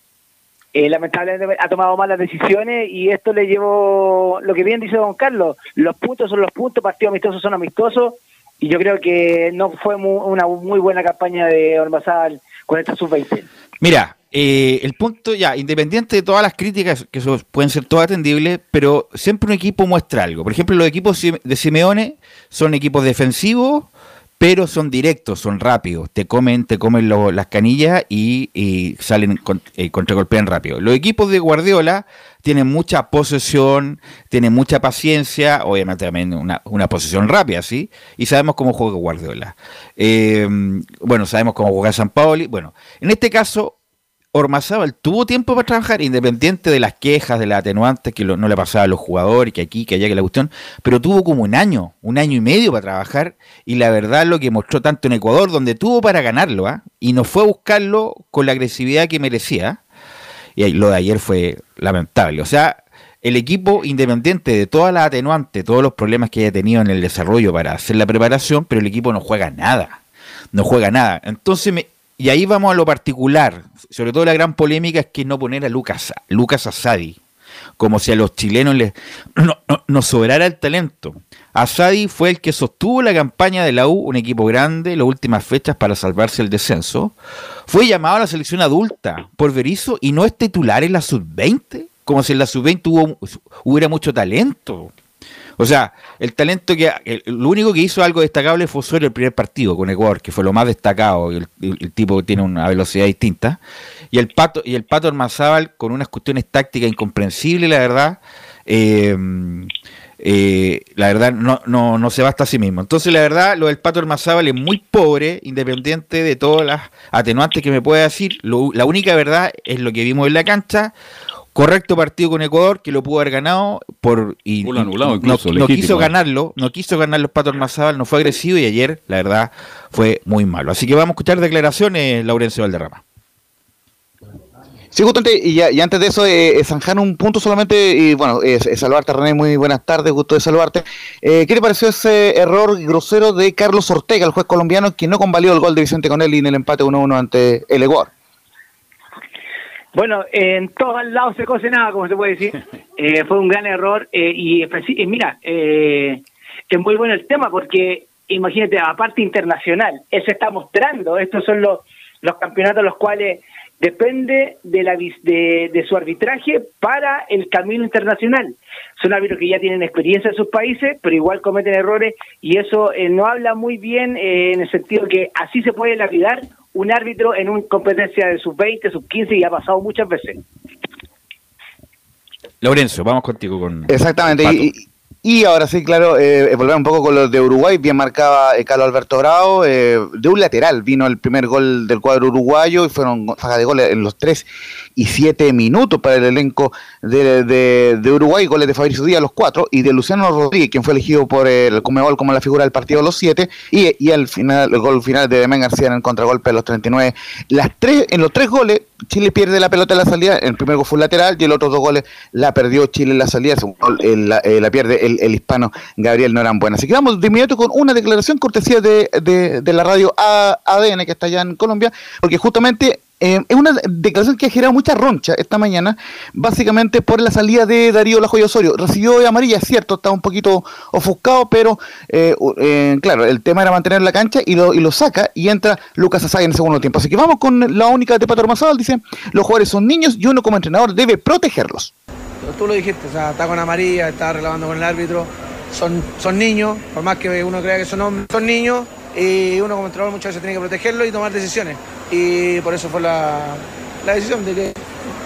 eh, lamentablemente ha tomado malas decisiones y esto le llevó, lo que bien dice don Carlos, los puntos son los puntos, partidos amistosos son amistosos y yo creo que no fue una muy buena campaña de Ormazábal con esta sub-20. Mira, eh, el punto ya, independiente de todas las críticas, que pueden ser todas atendibles, pero siempre un equipo muestra algo. Por ejemplo, los equipos de Simeone son equipos defensivos pero son directos, son rápidos, te comen, te comen las canillas y, salen con, eh, contragolpean rápido. Los equipos de Guardiola tienen mucha posesión, tienen mucha paciencia, obviamente también una, una posesión rápida, ¿sí? Y sabemos cómo juega Guardiola. Eh, bueno, sabemos cómo juega San Paoli. Bueno, en este caso, Ormazábal tuvo tiempo para trabajar, independiente de las quejas, de las atenuantes que no le pasaba a los jugadores, que aquí, que allá, que la cuestión, pero tuvo como un año, un año y medio para trabajar, y la verdad lo que mostró tanto en Ecuador, donde tuvo para ganarlo, ¿ah? y no fue a buscarlo con la agresividad que merecía, y lo de ayer fue lamentable. O sea, el equipo, independiente de todas las atenuantes, todos los problemas que haya tenido en el desarrollo para hacer la preparación, pero el equipo no juega nada. No juega nada. Entonces me, y ahí vamos a lo particular. Sobre todo la gran polémica es que no poner a Lucas, Lucas Asadi. Como si a los chilenos les [clears throat] no, sobrara el talento. Asadi fue el que sostuvo la campaña de la U, un equipo grande, las últimas fechas para salvarse el descenso. Fue llamado a la selección adulta por Berizzo y no es titular en la sub-20. Como si en la sub-20 hubiera mucho talento. O sea, el talento que. lo único que hizo algo destacable fue solo el primer partido con Ecuador, que fue lo más destacado. El, el, tipo tiene una velocidad distinta. Y el Pato, y el Pato Armazábal con unas cuestiones tácticas incomprensibles, la verdad. Eh, eh, la verdad no, no, no, se basta a sí mismo. Entonces, la verdad, lo del Pato Armazábal es muy pobre, independiente de todas las atenuantes que me puede decir. la única verdad es lo que vimos en la cancha correcto partido con Ecuador que lo pudo haber ganado por y, anulado no, quiso ganarlo, no quiso ganar los Patos Mazábal, no fue agresivo y ayer la verdad fue muy malo. Así que vamos a escuchar declaraciones Laurencio Valderrama. Sí, justamente, y, ya, y antes de eso, eh, eh, zanjar un punto solamente, y bueno, eh, saludarte René, muy buenas tardes, gusto de saludarte. Eh, ¿Qué te pareció ese error grosero de Carlos Ortega, el juez colombiano, que no convalió el gol de Vicente Conelli en el empate 1-1 ante el Ecuador? Bueno, en todos lados se cose nada, como se puede decir. [laughs] Eh, fue un gran error eh, y, mira, eh, es muy bueno el tema porque imagínate, aparte internacional, se está mostrando, estos son los, los campeonatos los cuales depende de, la, de, de su arbitraje para el camino internacional. Son árbitros que ya tienen experiencia en sus países, pero igual cometen errores y eso no habla muy bien en el sentido que así se puede lapidar un árbitro en una competencia de sub-20, sub-15 y ha pasado muchas veces. Lorenzo, vamos contigo con... Exactamente, y, ahora sí, claro, eh, volver un poco con los de Uruguay, bien marcaba eh, Carlos Alberto Bravo, eh, de un lateral vino el primer gol del cuadro uruguayo y fueron fajas de goles en los tres y siete minutos para el elenco de, de, Uruguay, goles de Fabricio Díaz los cuatro y de Luciano Rodríguez, quien fue elegido por el Comebol como la figura del partido los siete y, y al final, el gol final de Demén García en el contragolpe de los 39. Las tres, en los tres goles, Chile pierde la pelota en la salida, el primer gol fue lateral y el otro dos goles la perdió Chile en la salida, la, eh, la, pierde el, hispano Gabriel Norambuena. Así que vamos de inmediato con una declaración cortesía de, de, de la radio ADN que está allá en Colombia, porque justamente eh, es una declaración que ha generado mucha roncha esta mañana, básicamente por la salida de Darío Lajoy Osorio. Recibió amarilla, es cierto, estaba un poquito ofuscado, pero eh, eh, claro, el tema era mantener la cancha y lo, y lo saca y entra Lucas Asay en el segundo tiempo. Así que vamos con la única de Pato Armazal, dice, los jugadores son niños y uno como entrenador debe protegerlos. Tú lo dijiste, o sea, está con amarilla, está reclamando con el árbitro, son, son niños, por más que uno crea que son hombres, son niños y uno como entrenador muchas veces tiene que protegerlo y tomar decisiones. Y por eso fue la, decisión de que,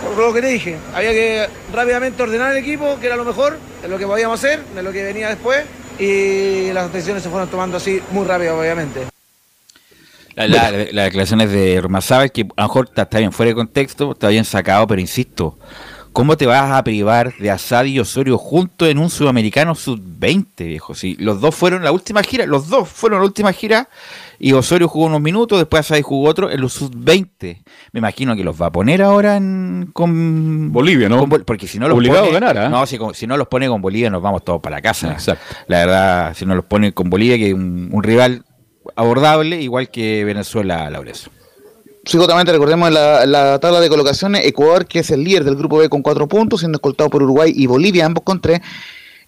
por lo que te dije, había que rápidamente ordenar el equipo, que era lo mejor, de lo que podíamos hacer, de lo que venía después, y las decisiones se fueron tomando así muy rápido, obviamente. Las declaraciones de Romazábal, que a lo mejor está, bien fuera de contexto, está bien sacado, pero insisto, ¿Cómo te vas a privar de Asad y Osorio juntos en un sudamericano sub-20, viejo? Si los dos fueron la última gira, los dos fueron la última gira y Osorio jugó unos minutos, después Asad jugó otro en los sub-20. Me imagino que los va a poner ahora en, con Bolivia, ¿no? con porque si no los Obligado pone, a ganar, ¿ah? No, si, si no los pone con Bolivia nos vamos todos para la casa. Exacto. La verdad, si no los pone con Bolivia, que es un, un rival abordable, igual que Venezuela, Laureso. Psicotamente recordemos la, la tabla de colocaciones, Ecuador que es el líder del grupo B con cuatro puntos, siendo escoltado por Uruguay y Bolivia, ambos con tres.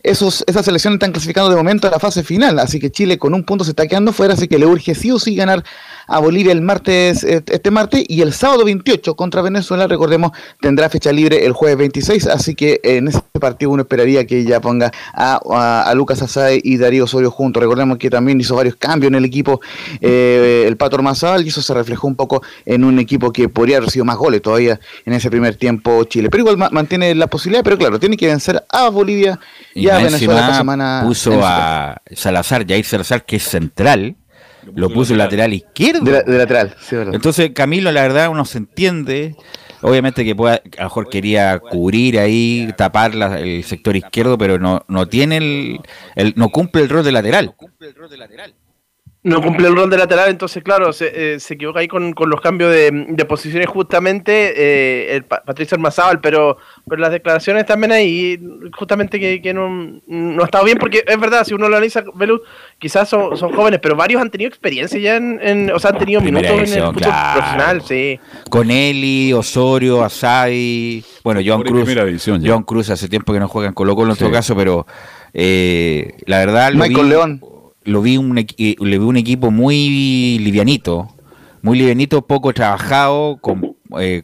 Esos, esas selecciones están clasificando de momento a la fase final, así que Chile con un punto se está quedando fuera, así que le urge sí o sí ganar a Bolivia el martes, eh, este martes, y el sábado 28 contra Venezuela, recordemos, tendrá fecha libre el jueves 26, así que en ese partido uno esperaría que ya ponga a, a- Lucas Asade y Darío Osorio juntos. Recordemos que también hizo varios cambios en el equipo eh, el Pato Ormazábal y eso se reflejó un poco en un equipo que podría haber sido más goles todavía en ese primer tiempo Chile. Pero igual ma- mantiene la posibilidad, pero claro, tiene que vencer a Bolivia y, a más Venezuela esta encima semana. puso a Salazar, Jair Salazar, que es central, lo puso en lateral izquierdo. De, la- de lateral, sí, verdad. Entonces, Camilo, la verdad, uno se entiende. Obviamente que pueda, a lo mejor quería cubrir ahí, tapar la- el sector izquierdo, pero no, no tiene el, el- no cumple el rol de lateral. No cumple el rol de lateral, entonces, claro, se, eh, se equivoca ahí con, con los cambios de, de posiciones justamente eh, el Pa- Patricio Armazábal, pero, pero las declaraciones también ahí, justamente que, que no, no ha estado bien, porque es verdad, si uno lo analiza, Belus, quizás son, son jóvenes, pero varios han tenido experiencia ya en, en- o sea, han tenido Primera minutos en el fútbol claro. profesional, sí. Con Eli, Osorio, Asadi, bueno, Joan en Cruz. Joan Cruz hace tiempo que no juega en Colo Colo en Sí. todo caso, pero eh, la verdad Michael vi, León. Lo vi un, le vi un equipo muy livianito, muy livianito, poco trabajado, con, eh,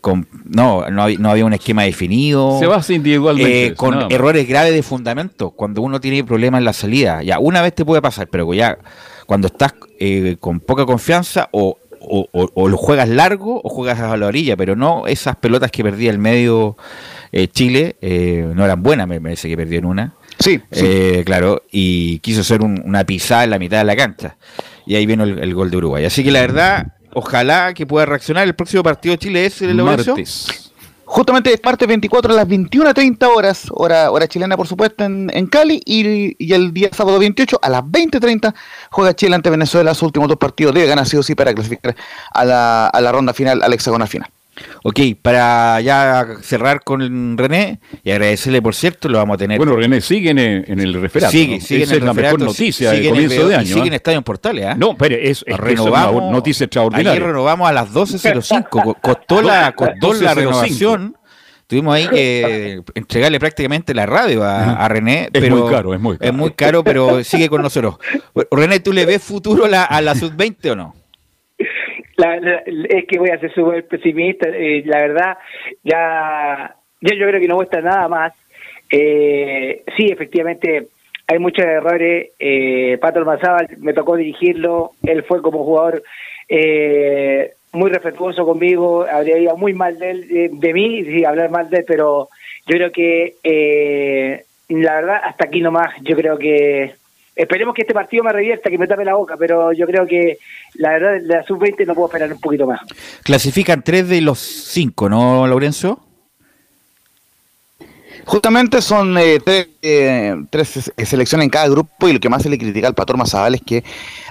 con no, no, había, no había un esquema definido. Se basa individualmente. Eh, con errores graves de fundamento, cuando uno tiene problemas en la salida. Ya, una vez te puede pasar, pero ya cuando estás eh, con poca confianza o, o, o- o lo juegas largo o juegas a la orilla, pero no esas pelotas que perdía el medio eh, Chile, eh, no eran buenas, me parece que perdió en una. Sí, sí. Eh, claro, y quiso hacer un- una pisada en la mitad de la cancha. Y ahí vino el, el gol de Uruguay. Así que la verdad, ojalá que pueda reaccionar. El próximo partido de Chile es el? Martes. Justamente es martes 24 a las 21.30 horas, hora, hora chilena por supuesto en, en Cali, y, y el día sábado 28 a las 20.30 juega Chile ante Venezuela, sus últimos dos partidos debe ganar sí o sí para clasificar a la, a la ronda final, al hexagonal final. Ok, para ya cerrar con René y agradecerle, por cierto, lo vamos a tener. Bueno, René, sigue en, en el referato. sigue, ¿no? sigue Esa en es el la referato, mejor noticia sigue de en el comienzo video de y año. sigue en Estadio en Portales, ¿ah? No, pero es, es es renovamos. una noticia Ayer extraordinaria. renovamos a las 12.05. [laughs] co- Costó la, [laughs] costó la 12:05. renovación. Tuvimos ahí que [laughs] entregarle prácticamente la radio a, a René. Es pero muy caro, es muy caro. Es muy caro, pero sigue con nosotros. René, ¿tú le ves futuro a la, a la sub-20 o no? La- la- es que voy a ser súper pesimista. eh, la verdad, ya, yo creo que no muestra nada más. Eh, sí, efectivamente, hay muchos errores. Eh, Pato Almazábal me tocó dirigirlo. Él fue como jugador eh, muy respetuoso conmigo. Habría ido muy mal de, él, eh, de mí, sí, hablar mal de él, pero yo creo que eh, la verdad, hasta aquí nomás. Yo creo que Esperemos que este partido me revierta, que me tape la boca, pero yo creo que la verdad, de la sub-20 no puedo esperar un poquito más. Clasifican tres de los cinco, ¿no, Lorenzo? Justamente son eh, tres, eh, tres se- selecciones en cada grupo y lo que más se le critica al Pator Mazabal es que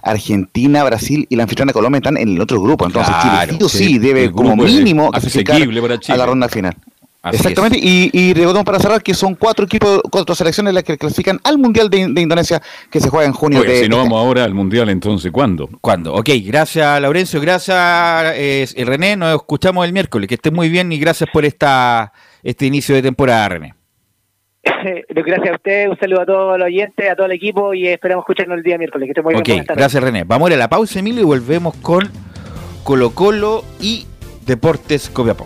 Argentina, Brasil y la anfitriona Colombia están en el otro grupo. Entonces Claro, Chile sí o sí sí, debe como mínimo clasificar asequible para Chile. a la ronda final. Así Exactamente, y, y recordemos para cerrar que son cuatro equipos, cuatro selecciones las que clasifican al Mundial de, de Indonesia que se juega en junio. Oye, de, si no de este vamos ahora al Mundial, entonces, ¿cuándo? ¿Cuándo? Ok, gracias Laurencio, gracias eh, René, nos escuchamos el miércoles, que estés muy bien y gracias por esta este inicio de temporada, René. [laughs] Gracias a usted, un saludo a todos los oyentes, a todo el equipo y esperamos escucharnos el día miércoles. Que esté muy bien. Ok, buenas tardes. gracias René. Vamos a ir a la pausa, Emilio, y volvemos con Colo Colo y Deportes Copiapó.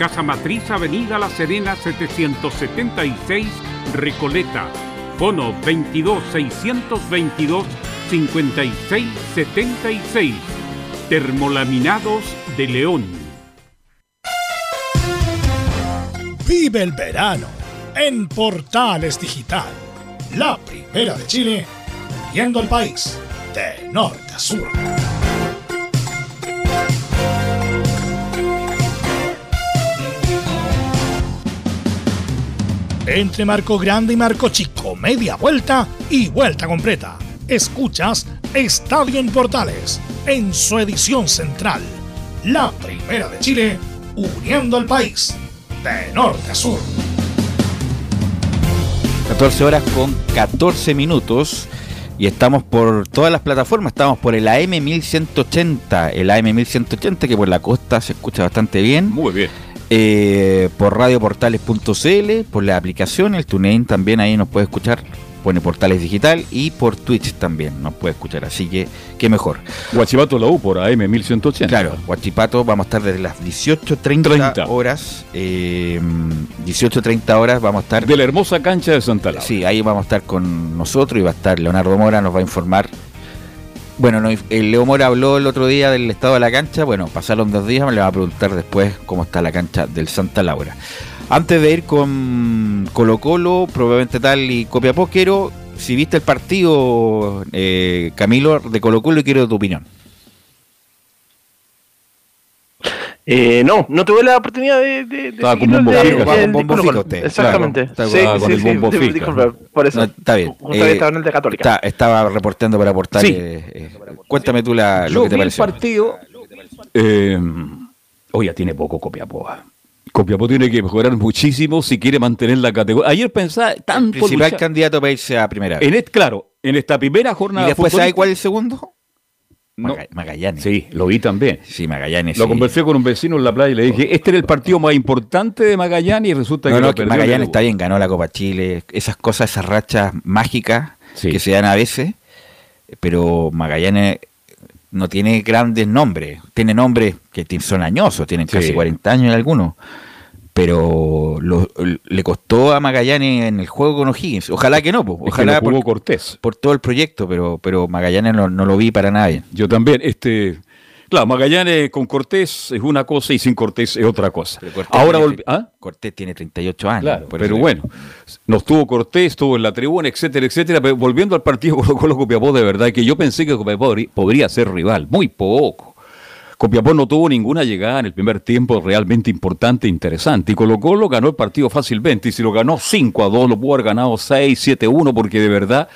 Casa Matriz, Avenida La Serena, 776, Recoleta. Fono 22 622 5676. Termolaminados de León. Vive el verano en Portales Digital. La primera de Chile, viendo el país de norte a sur. Entre Marco Grande y Marco Chico, media vuelta y vuelta completa. Escuchas Estadio en Portales en su edición central. La primera de Chile, uniendo al país de norte a sur. 14 horas con 14 minutos y estamos por todas las plataformas. Estamos por el AM 1180, el AM 1180 que por la costa se escucha bastante bien. Muy bien. Eh, por radioportales.cl, por la aplicación, el TuneIn también ahí nos puede escuchar. Pone Portales Digital y por Twitch también nos puede escuchar. Así que, qué mejor. Guachipato la U por AM 1180. Claro, Guachipato vamos a estar desde las 18.30 horas. Eh, 18.30 horas vamos a estar. De la hermosa cancha de Santa Laura. Sí, ahí vamos a estar con nosotros y va a estar Leonardo Mora, nos va a informar. Bueno, no, el Leo Mora habló el otro día del estado de la cancha. Bueno, pasaron dos días, me le va a preguntar después cómo está la cancha del Santa Laura. Antes de ir con Colo Colo, probablemente tal y Copiapó, quiero, si viste el partido, eh, Camilo, de Colo Colo, quiero tu opinión. Eh, no, no tuve la oportunidad de. de, de Estaba con seguirlo, bombo de- de- de- con bombo Colo. usted. Exactamente. Claro, estaba sí, con el sí, bombo sí, fijo. disculpa, por eso. No, está bien. Eh, estaba en el de Católica. está- estaba reportando para aportar. Sí. cuéntame tú la, lo Yo que te vi el pareció. partido. Eh, oye, tiene poco Copiapó. Copiapó tiene que mejorar muchísimo si quiere mantener la categoría. Ayer pensaba tanto Principal luchar- candidato para irse a primera vez. en claro, en esta primera ¿Y jornada después sabe cuál es el segundo? No. Magallanes. Sí, lo vi también. Sí, Magallanes. Lo sí. conversé con un vecino en la playa y le dije, este era el partido más importante de Magallanes y resulta No, que no, lo que perdió Magallanes en está bien, ganó la Copa Chile, esas cosas, esas rachas mágicas Sí. que se dan a veces, pero Magallanes no tiene grandes nombres, tiene nombres que son añosos, tienen Sí. casi 40 años algunos, pero lo- le costó a Magallanes en el juego con O'Higgins, ojalá que no, po, Es que ojalá por, Cortés. por todo el proyecto, pero, pero Magallanes no, no lo vi para nada bien. Yo también, este, claro, Magallanes con Cortés es una cosa y sin Cortés es otra cosa. Cortés Ahora tiene, ¿ah? Cortés tiene 38 años. Claro, pero bueno, nos tuvo Cortés, estuvo en la tribuna, etcétera, etcétera. Pero volviendo al partido [laughs] Colo Colo Copiapó, de verdad que yo pensé que Copiapó podrí- podría ser rival, muy poco. Copiapó no tuvo ninguna llegada en el primer tiempo realmente importante e interesante. Y Colo Colo ganó el partido fácilmente. Y si lo ganó 5 a 2, lo pudo haber ganado 6, 7 a 1, porque de verdad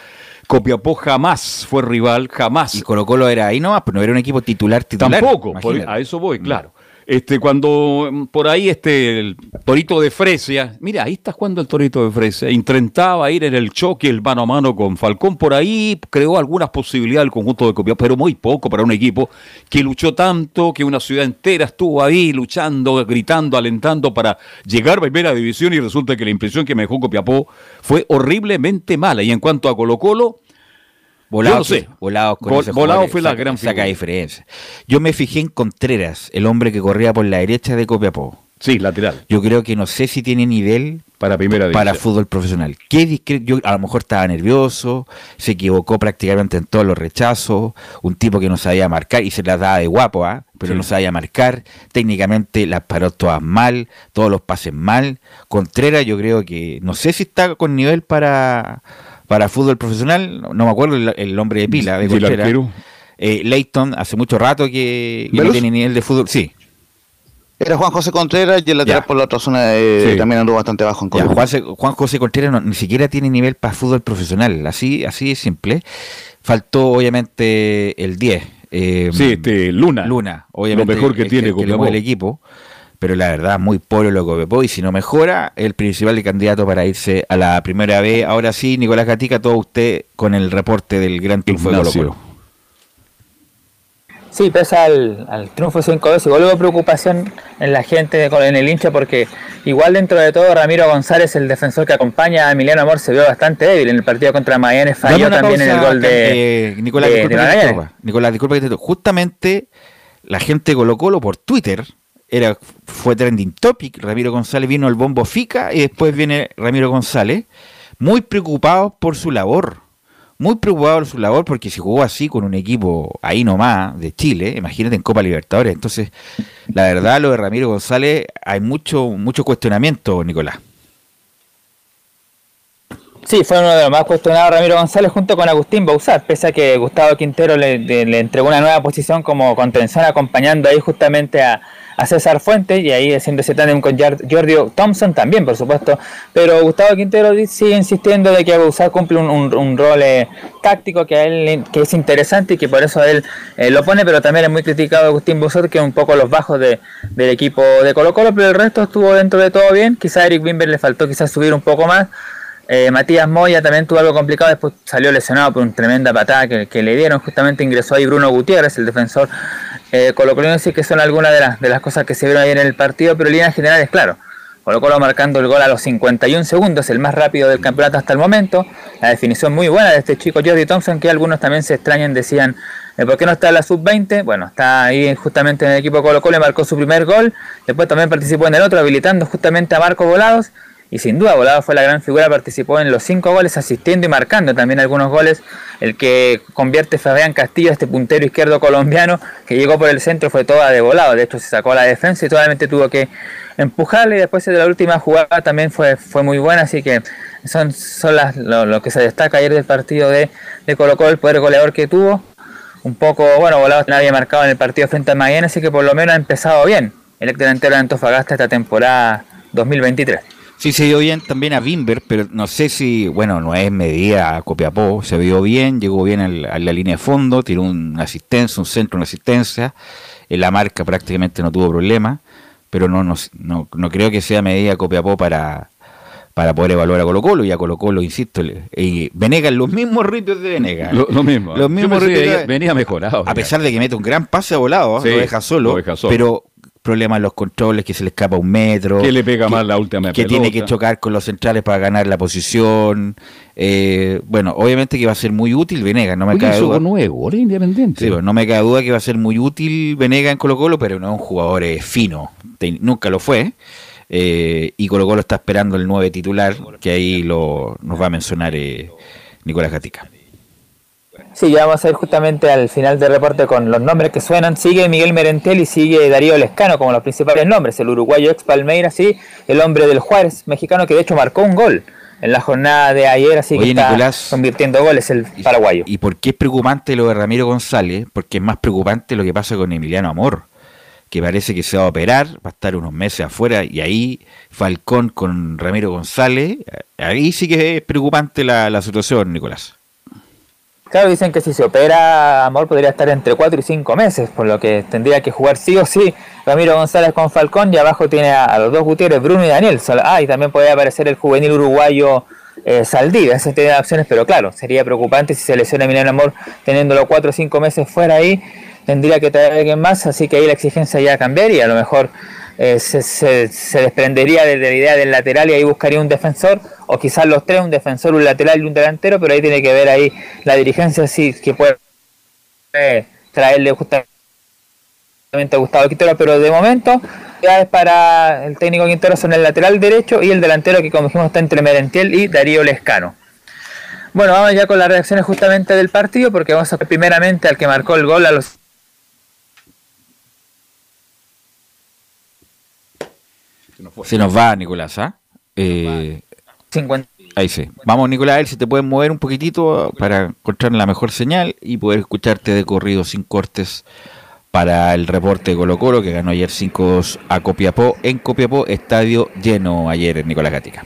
Copiapó jamás fue rival, jamás. Y Colo Colo era ahí nomás, pero no era un equipo titular titular. Tampoco, por- a eso voy, claro. Este, cuando mm, por ahí este el Torito de Fresia, mira, ahí está jugando el Torito de Fresia, intentaba ir en el choque, el mano a mano con Falcón, por ahí creó algunas posibilidades el conjunto de Copiapó, pero muy poco para un equipo que luchó tanto, que una ciudad entera estuvo ahí luchando, gritando, alentando para llegar a primera división y resulta que la impresión que me dejó Copiapó fue horriblemente mala. Y en cuanto a Colo Colo, Volado, Yo no sé. Volado, con Vol- Volado fue la saca- gran saca diferencia. Yo me fijé en Contreras, el hombre que corría por la derecha de Copiapó. Sí, lateral. Yo creo que no sé si tiene nivel Para primera para división. fútbol profesional. Qué yo a lo mejor estaba nervioso, se equivocó prácticamente en todos los rechazos, un tipo que no sabía marcar y se las daba de guapo, ¿ah? pero Sí. no sabía marcar, técnicamente las paró todas mal, todos los pases mal. Contreras yo creo que, no sé si está con nivel para, para fútbol profesional, no, me acuerdo el, el nombre de pila de ¿Y el Contreras. arquero? Eh, Leighton hace mucho rato que, que no tiene nivel de fútbol, sí. Era Juan José Contreras y el lateral Ya. por la otra zona eh, Sí. también anduvo bastante bajo en Copiapó. Juan, José Contreras no- ni siquiera tiene nivel para fútbol profesional, así, así de simple. Faltó obviamente el 10. eh, Sí, este, Luna. Luna, obviamente. Lo mejor que el- tiene el, mueve el equipo. Pero la verdad, muy pobre lo que Copiapó. Y si no mejora, el principal candidato para irse a la primera vez. Ahora sí, Nicolás Gatica, todo usted con el reporte del gran triunfo de Colo. Colo. Sí, pese al, al triunfo 5-2, igual hubo preocupación en la gente, en el hincha, porque igual dentro de todo Ramiro González, el defensor que acompaña a Emiliano Amor, se vio bastante débil en el partido contra Magallanes, falló también en el gol de, eh, Nicolás, de- disculpa de. Nicolás, disculpa que te. Justamente la gente de Colo Colo por Twitter era, fue trending topic. Ramiro González vino al bombo Fica y después viene Ramiro González, muy preocupado por su labor. Muy preocupado por su labor porque si jugó así con un equipo ahí nomás de Chile, imagínate en Copa Libertadores. Entonces, la verdad, lo de Ramiro González, hay mucho, mucho cuestionamiento, Nicolás. Sí, fue uno de los más cuestionados Ramiro González junto con Agustín Bausar, pese a que Gustavo Quintero le entregó una nueva posición como contención acompañando ahí justamente a, a César Fuentes y ahí haciendo ese tándem con Jordi Thompson también, por supuesto. Pero Gustavo Quintero sigue insistiendo de que Bausar cumple un, rol eh, táctico que a él que es interesante y que por eso él eh, lo pone, pero también es muy criticado Agustín Bausar, que es un poco los bajos de, del equipo de Colo Colo, pero el resto estuvo dentro de todo bien. Quizá Eric Wimber le faltó quizás subir un poco más. Eh, Matías Moya también tuvo algo complicado, después salió lesionado por una tremenda patada que, que le dieron, justamente ingresó ahí Bruno Gutiérrez, el defensor eh, colocolino, sí que son algunas de las, cosas que se vieron ahí en el partido, pero líneas generales, claro, Colo Colo marcando el gol a los 51 segundos, el más rápido del campeonato hasta el momento, la definición muy buena de este chico Jordi Thompson, que algunos también se extrañan, decían, eh, ¿por qué no está en la sub-20? Bueno, está ahí justamente en el equipo Colo Colo y marcó su primer gol, después también participó en el otro, habilitando justamente a Marco Volados, y sin duda Volado fue la gran figura, participó en los cinco goles, asistiendo y marcando también algunos goles. El que convierte Fabián Castillo, este puntero izquierdo colombiano, que llegó por el centro, fue toda de volado. De hecho, se sacó la defensa y totalmente tuvo que empujarle. Y después de la última jugada también fue, muy buena. Así que son, son las, lo, lo que se destaca ayer del partido de, de Colo Colo, el poder goleador que tuvo. Un poco, bueno, volado nadie marcado en el partido frente a Magallanes, así que por lo menos ha empezado bien el ex delantero de Antofagasta esta temporada 2023. Sí, se dio bien también a Bimber, pero no sé si, bueno, no es medida a Copiapó, se vio bien, llegó bien al- a la línea de fondo, tiró una asistencia, un centro, una asistencia, en la marca prácticamente no tuvo problema, pero no, no, no, no creo que sea medida a Copiapó para, para poder evaluar a Colo Colo, y a Colo Colo, insisto, y Venegas, los mismos ritmos de Venegas. Lo, lo mismo. Los mismos venía, mejorado. a pesar de que mete un gran pase a volado, Sí, lo deja solo, lo deja solo. pero problemas en los controles, que se le escapa un metro. que le pega que- más la última que pelota. tiene que chocar con los centrales para ganar la posición. Eh, bueno, obviamente que va a ser muy útil Venegas, no me Oye, cabe hizo duda. nueve goles independiente. Sí, no me cabe duda que va a ser muy útil Venegas en Colo Colo, pero no es un jugador eh, fino, Te- nunca lo fue. Eh, y Colo Colo está esperando el 9 titular, que ahí lo, nos va a mencionar eh, Nicolás Gatica. Sí, ya vamos a ir justamente al final del reporte con los nombres que suenan. Sigue Miguel Merentel y sigue Darío Lescano como los principales nombres. El uruguayo ex Palmeiras, sí, el hombre del Juárez mexicano que de hecho marcó un gol en la jornada de ayer, así Oye, que está Nicolás, convirtiendo goles el paraguayo. ¿Y por qué es preocupante lo de Ramiro González? Porque es más preocupante lo que pasa con Emiliano Amor, que parece que se va a operar, va a estar unos meses afuera, y ahí Falcón con Ramiro González, ahí sí que es preocupante la, la situación, Nicolás. Claro, dicen que si se opera, Amor podría estar entre 4 y 5 meses, por lo que tendría que jugar sí o sí Ramiro González con Falcón y abajo tiene a, los dos Gutiérrez, Bruno y Daniel. Ah, y también puede aparecer el juvenil uruguayo eh, Saldivia, ese tiene opciones, pero claro, sería preocupante si se lesiona Emiliano Amor teniéndolo 4 o 5 meses fuera ahí, tendría que traer a alguien más, así que ahí la exigencia ya cambiaría, a lo mejor eh, se, desprendería de, la idea del lateral y ahí buscaría un defensor, o quizás los tres, un defensor, un lateral y un delantero, pero ahí tiene que ver ahí la dirigencia sí que puede traerle justamente a Gustavo Quintero, pero de momento ya es para el técnico Quintero son el lateral derecho y el delantero que como dijimos está entre Merentiel y Darío Lescano. Bueno, vamos ya con las reacciones justamente del partido porque vamos a primeramente al que marcó el gol a los Se nos va, Nicolás, ¿ah? Eh, 50. ahí sí. Vamos, Nicolás, a ver si te puedes mover un poquitito para encontrar la mejor señal y poder escucharte de corrido sin cortes para el reporte de Colo Colo que ganó ayer 5-2 a Copiapó. En Copiapó, estadio lleno ayer, Nicolás Gatica.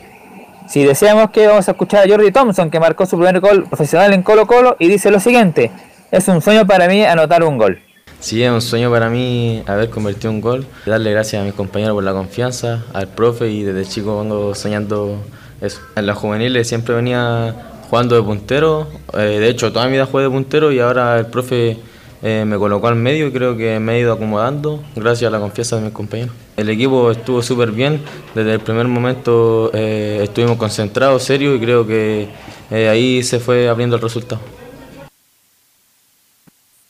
Si deseamos que vamos a escuchar a Jordi Thompson, que marcó su primer gol profesional en Colo Colo, y dice lo siguiente, es un sueño para mí anotar un gol. Sí, es un sueño para mí haber convertido un gol. Darle gracias a mis compañeros por la confianza, al profe y desde chico vengo soñando eso. En las juveniles siempre venía jugando de puntero. eh, de hecho, toda mi vida jugué de puntero y ahora el profe eh, me colocó al medio y creo que me he ido acomodando gracias a la confianza de mis compañeros. El equipo estuvo súper bien. Desde el primer momento eh, estuvimos concentrados, serios y creo que ahí se fue abriendo el resultado.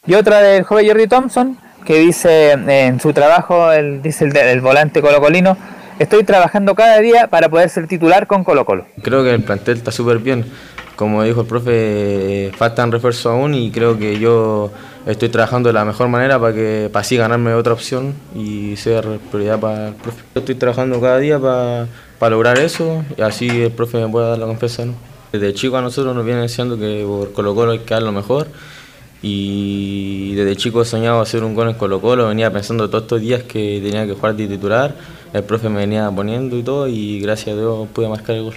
Y otra del joven Jordi Thompson, que dice en su trabajo, el, dice el, el volante colocolino, estoy trabajando cada día para poder ser titular con Colo Colo. Creo que el plantel está súper bien. Como dijo el profe, eh, faltan refuerzos aún y creo que yo estoy trabajando de la mejor manera para que para así ganarme otra opción y ser prioridad para el profe. Yo estoy trabajando cada día para, para lograr eso y así el profe me pueda dar la confianza. ¿no? Desde chico a nosotros nos viene diciendo que por Colo Colo hay que dar lo mejor y desde chico he soñado hacer un gol en Colo Colo, venía pensando todos estos días que tenía que jugar de titular, el profe me venía poniendo y todo y gracias a Dios pude marcar el gol.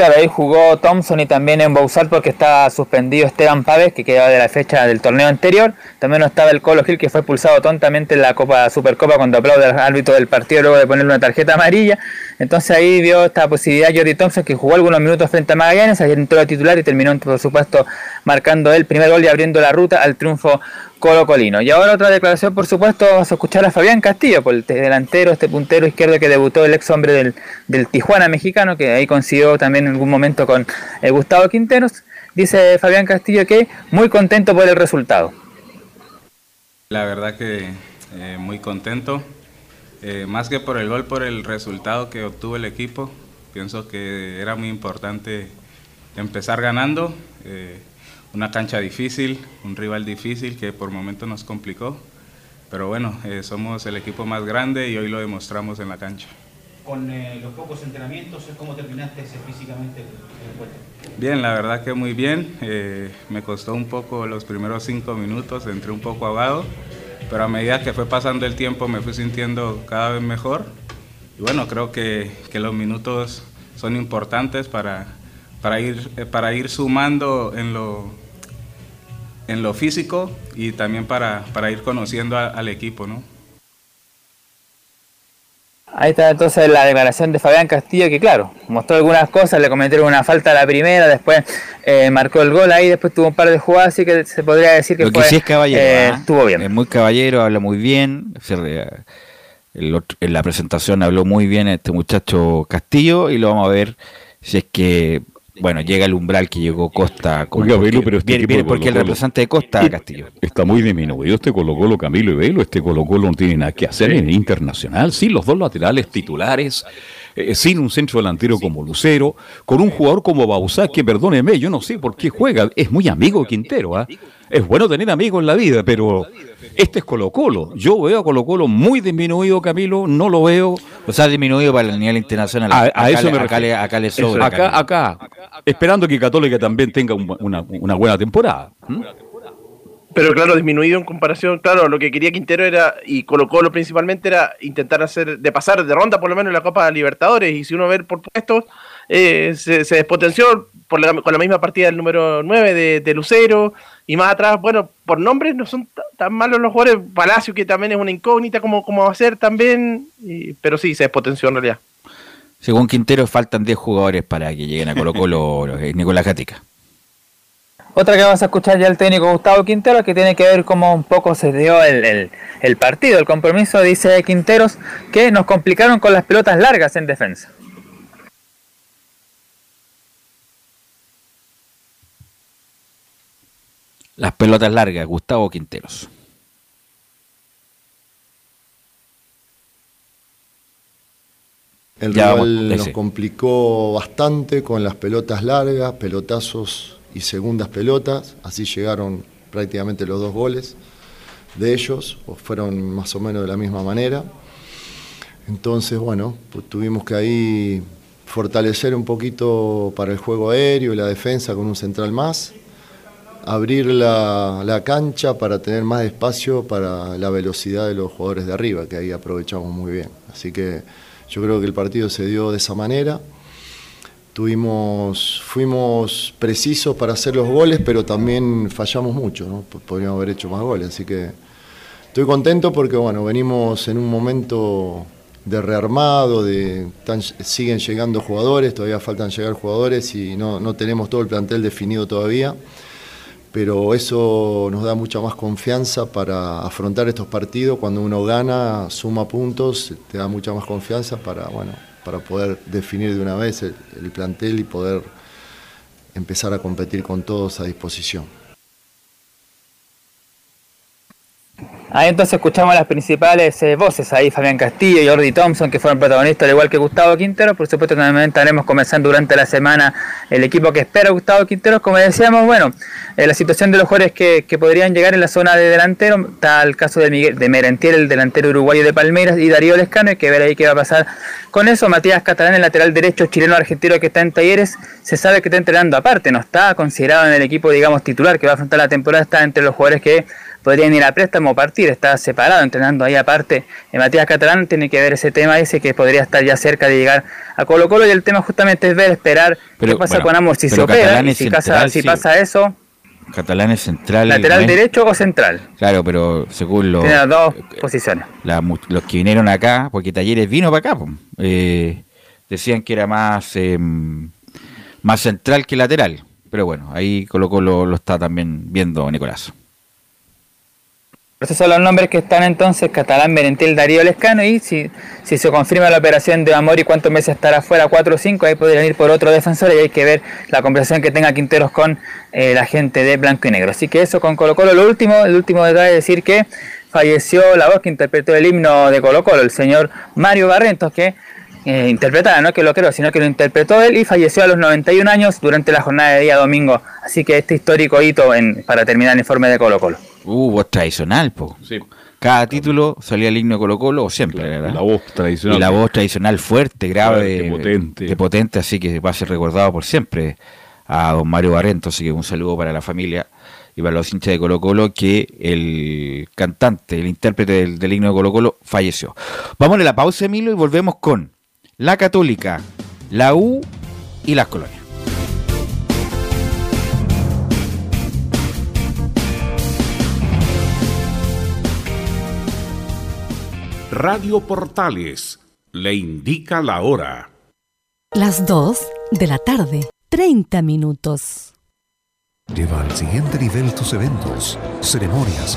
Claro, ahí jugó Thompson y también en Bouzal porque estaba suspendido Esteban Pávez, que quedaba de la fecha del torneo anterior. También no estaba el Colo Gil, que fue expulsado tontamente en la Copa Supercopa cuando aplaude al árbitro del partido luego de ponerle una tarjeta amarilla. Entonces ahí vio esta posibilidad Jordi Thompson, que jugó algunos minutos frente a Magallanes, ayer entró a titular y terminó, por supuesto, marcando el primer gol y abriendo la ruta al triunfo colocolino. Y ahora otra declaración, por supuesto, vamos a escuchar a Fabián Castillo, por el te- delantero, este puntero izquierdo que debutó el ex hombre del, Tijuana mexicano, que ahí consiguió también en algún momento con eh, Gustavo Quinteros. Dice Fabián Castillo que muy contento por el resultado. La verdad que eh, muy contento, Eh, más que por el gol, por el resultado que obtuvo el equipo. Pienso que era muy importante empezar ganando. Una cancha difícil, un rival difícil que por momentos nos complicó. Pero bueno, eh, somos el equipo más grande y hoy lo demostramos en la cancha. Con eh, los pocos entrenamientos, ¿cómo terminaste físicamente el encuentro? Bien, la verdad que muy bien. Eh, me costó un poco los primeros cinco minutos, entré un poco ahogado, pero a medida que fue pasando el tiempo me fui sintiendo cada vez mejor. Y bueno, creo que, que los minutos son importantes para, para, ir, eh, para ir sumando en lo, en lo físico y también para, para ir conociendo a- al equipo, ¿no? Ahí está entonces la declaración de Fabián Castillo, que claro, mostró algunas cosas, le cometieron una falta a la primera, después eh, marcó el gol ahí, después tuvo un par de jugadas, así que se podría decir que, Lo que fue, sí es caballero. eh, ¿ah? estuvo bien. Es muy caballero, habla muy bien. en la presentación habló muy bien este muchacho Castillo y lo vamos a ver si es que, bueno, llega el umbral que llegó Costa. como Oiga, Velo, pero este viene- porque el representante de Costa, Castillo. Está muy disminuido este Colo Colo Camilo y Velo. Este Colo Colo no tiene nada que hacer en internacional. Sí, los dos laterales titulares, eh, sin un centro delantero como Lucero, con un jugador como Bausá, que perdóneme, yo no sé por qué juega. Es muy amigo de Quintero. ¿ah? Es bueno tener amigos en la vida, pero este es Colo Colo. Yo veo a Colo Colo muy disminuido, Camilo. No lo veo. O sea, disminuido para el nivel internacional. A, eso le- me acá le- acá le sobra, Acá, acá, esperando que Católica también tenga un- una, una buena temporada. Pero claro, disminuido en comparación, claro, lo que quería Quintero era, y Colo Colo principalmente, era intentar hacer, de pasar de ronda por lo menos en la Copa Libertadores, y si uno ve por puestos, eh, se, despotenció por la- con la misma partida del número 9 de, de Lucero, y más atrás, bueno, por nombres no son ta- tan malos los jugadores, Palacio que también es una incógnita como, como va a ser también, pero sí, se despotenció en realidad. Según Quintero, faltan 10 jugadores para que lleguen a Colo Colo [laughs] eh, Nicolás Gatica. Otra que vamos a escuchar ya el técnico Gustavo Quinteros, que tiene que ver cómo un poco se dio el, el- el partido, el compromiso, dice Quinteros, que nos complicaron con las pelotas largas en defensa. Las pelotas largas, Gustavo Quinteros. El Ya rival nos complicó bastante con las pelotas largas, pelotazos y segundas pelotas. Así llegaron prácticamente los dos goles de ellos, o fueron más o menos de la misma manera. Entonces, bueno, pues tuvimos que ahí fortalecer un poquito para el juego aéreo y la defensa con un central más, abrir la, la cancha para tener más espacio para la velocidad de los jugadores de arriba, que ahí aprovechamos muy bien. Así que yo creo que el partido se dio de esa manera. Tuvimos, fuimos precisos para hacer los goles, pero también fallamos mucho, ¿no? Podríamos haber hecho más goles, así que estoy contento porque bueno, venimos en un momento de rearmado, de siguen llegando jugadores, todavía faltan llegar jugadores y no, no tenemos todo el plantel definido todavía, pero eso nos da mucha más confianza para afrontar estos partidos. Cuando uno gana, suma puntos, te da mucha más confianza para, bueno, para poder definir de una vez el, el plantel y poder empezar a competir con todos a disposición. Ahí entonces escuchamos las principales eh, voces, ahí Fabián Castillo y Jordi Thompson, que fueron protagonistas, al igual que Gustavo Quintero. Por supuesto, también estaremos comenzando durante la semana el equipo que espera Gustavo Quintero. Como decíamos, bueno, eh, la situación de los jugadores que, que podrían llegar en la zona de delantero, está el caso de, Miguel, de Merentiel, el delantero uruguayo de Palmeiras, y Darío Lescano, hay que ver ahí qué va a pasar con eso. Matías Catalán, el lateral derecho chileno-argentino que está en talleres, se sabe que está entrenando aparte, no está considerado en el equipo, digamos, titular que va a afrontar la temporada, está entre los jugadores que podrían ir a préstamo o partir, está separado, entrenando ahí aparte. Eh, Matías Catalán tiene que ver ese tema ese que podría estar ya cerca de llegar a Colo Colo y el tema justamente es ver, esperar Pero, qué pasa bueno, con ambos, si se opera, y si, pasa, central, si sí. pasa eso, Catalán es central. lateral derecho o central. Claro, pero según lo- Tiene las dos posiciones. la los que vinieron acá, porque Talleres vino para acá, eh, decían que era más, eh, más central que lateral. Pero bueno, ahí Colo Colo lo está también viendo Nicolás. Esos son los nombres que están entonces, Catalán, Merentiel, Darío Lescano, y si, si se confirma la operación de Amor y cuántos meses estará fuera, 4 o 5, ahí podrían ir por otro defensor y hay que ver la conversación que tenga Quinteros con eh, la gente de Blanco y Negro. Así que eso con Colo Colo, lo último, el último detalle es decir que falleció la voz que interpretó el himno de Colo Colo, el señor Mario Barrentos, que eh, interpretaba, no que lo creo, sino que lo interpretó él y falleció a los 91 años durante la jornada de día domingo. Así que este histórico hito en, para terminar el informe de Colo Colo. Uh, voz tradicional, po. Cada título salía el himno de Colo Colo, o siempre, ¿verdad? La voz tradicional. Y la voz tradicional fuerte, grave, potente. de potente, así que va a ser recordado por siempre a don Mario Barrento, así que un saludo para la familia y para los hinchas de Colo Colo que el cantante, el intérprete del, del himno de Colo Colo falleció. Vamos a la pausa, Emilio, y volvemos con la Católica, la U y las colonias. Radio Portales le indica la hora. Las 2 de la tarde, 30 minutos. Lleva al siguiente nivel tus eventos, ceremonias,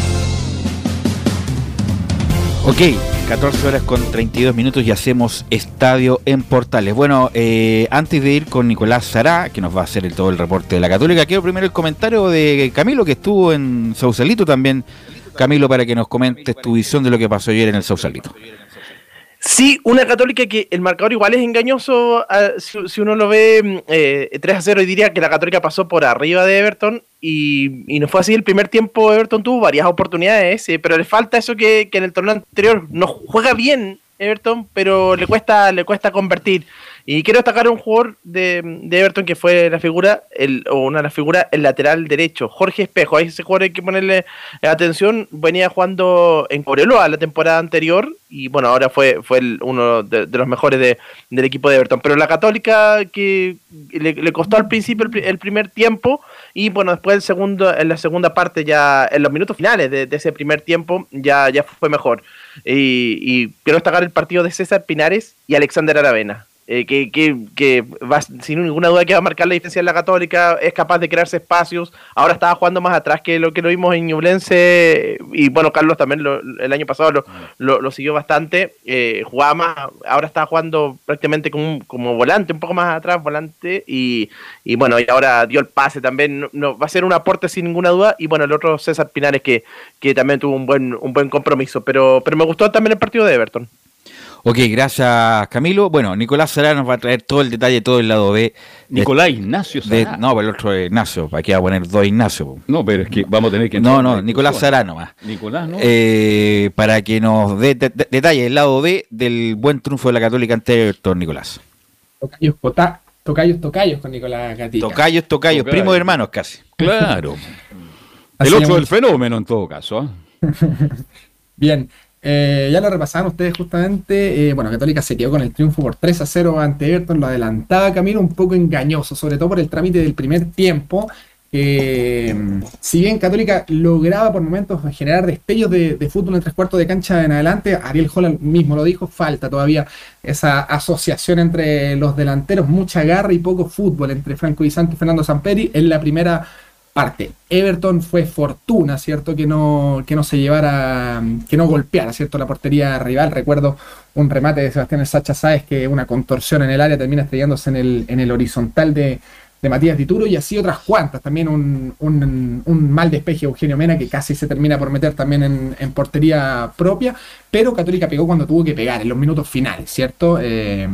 Ok, 14 horas con 32 minutos y hacemos estadio en Portales. Bueno, eh, antes de ir con Nicolás Sará, que nos va a hacer el, todo el reporte de la Católica, quiero primero el comentario de Camilo, que estuvo en Sausalito también. Camilo, para que nos comentes tu visión de lo que pasó ayer en el Sausalito. Sí, una católica que el marcador igual es engañoso ah, si, uno lo ve eh, 3 a 0 y diría que la católica pasó por arriba de Everton y, y no fue así. El primer tiempo Everton tuvo varias oportunidades, eh, pero le falta eso que, que en el torneo anterior no juega bien Everton, pero le cuesta, le cuesta convertir. Y quiero destacar un jugador de, de Everton que fue la figura, el, o una de las figuras, el lateral derecho, Jorge Espejo. A ese jugador hay que ponerle atención. Venía jugando en Cobreloa la temporada anterior y bueno, ahora fue, fue uno de, los mejores de- del equipo de Everton. Pero la Católica que le, costó al principio el, pri- el primer tiempo y bueno, después el segundo, en la segunda parte ya, en los minutos finales de, ese primer tiempo ya, ya fue mejor. Y quiero destacar el partido de César Pinares y Alexander Aravena. Eh, que, que, que va, sin ninguna duda que va a marcar la diferencia en la Católica, es capaz de crearse espacios. Ahora estaba jugando más atrás que lo que lo vimos en Ñublense. Y bueno, Carlos también lo- el año pasado lo, lo- siguió bastante. eh, jugaba más, ahora está jugando prácticamente como, como volante, un poco más atrás, volante. Y, y bueno, y ahora dio el pase también. No, no- va a ser un aporte sin ninguna duda. Y bueno, el otro César Pinares que, que también tuvo un buen, un buen compromiso. Pero, pero me gustó también el partido de Everton. Ok, gracias Camilo. Bueno, Nicolás Sará nos va a traer todo el detalle, todo el lado B. de- Nicolás Ignacio de- Sará. no, pero el otro es Ignacio, para que va a poner dos Ignacio. No, pero es que vamos a tener que... No, no, Nicolás. Sará nomás. Nicolás, ¿no? Eh, para que nos dé de- de- detalle el lado B del buen triunfo de la Católica ante Everton, Nicolás. Tocayos, cota- tocayos, tocayos con Nicolás Gatica. Tocayos, tocayos, Tocayos. primos hermanos casi. Claro. [laughs] El otro del fenómeno en todo caso. ¿ah? [laughs] Bien, eh, ya lo repasaban ustedes justamente. eh, bueno, Católica se quedó con el triunfo por 3 a 0 ante Everton. Lo adelantaba Camilo un poco engañoso, sobre todo por el trámite del primer tiempo. mm, si bien Católica lograba por momentos generar destellos de, fútbol en tres cuartos de cancha en adelante, Ariel Holland mismo lo dijo, falta todavía esa asociación entre los delanteros, mucha garra y poco fútbol entre Franco Di Santo y Fernando Samperi en la primera parte. Everton fue fortuna, ¿cierto? Que no, que no se llevara, que no golpeara, ¿cierto? La portería rival. Recuerdo un remate de Sebastián Sacha Sáez que una contorsión en el área termina estrellándose en el, en el horizontal de, de Matías Dituro y así otras cuantas. También un, un- mal despeje de Eugenio Mena que casi se termina por meter también en, en portería propia, pero Católica pegó cuando tuvo que pegar, en los minutos finales, ¿cierto? Eh,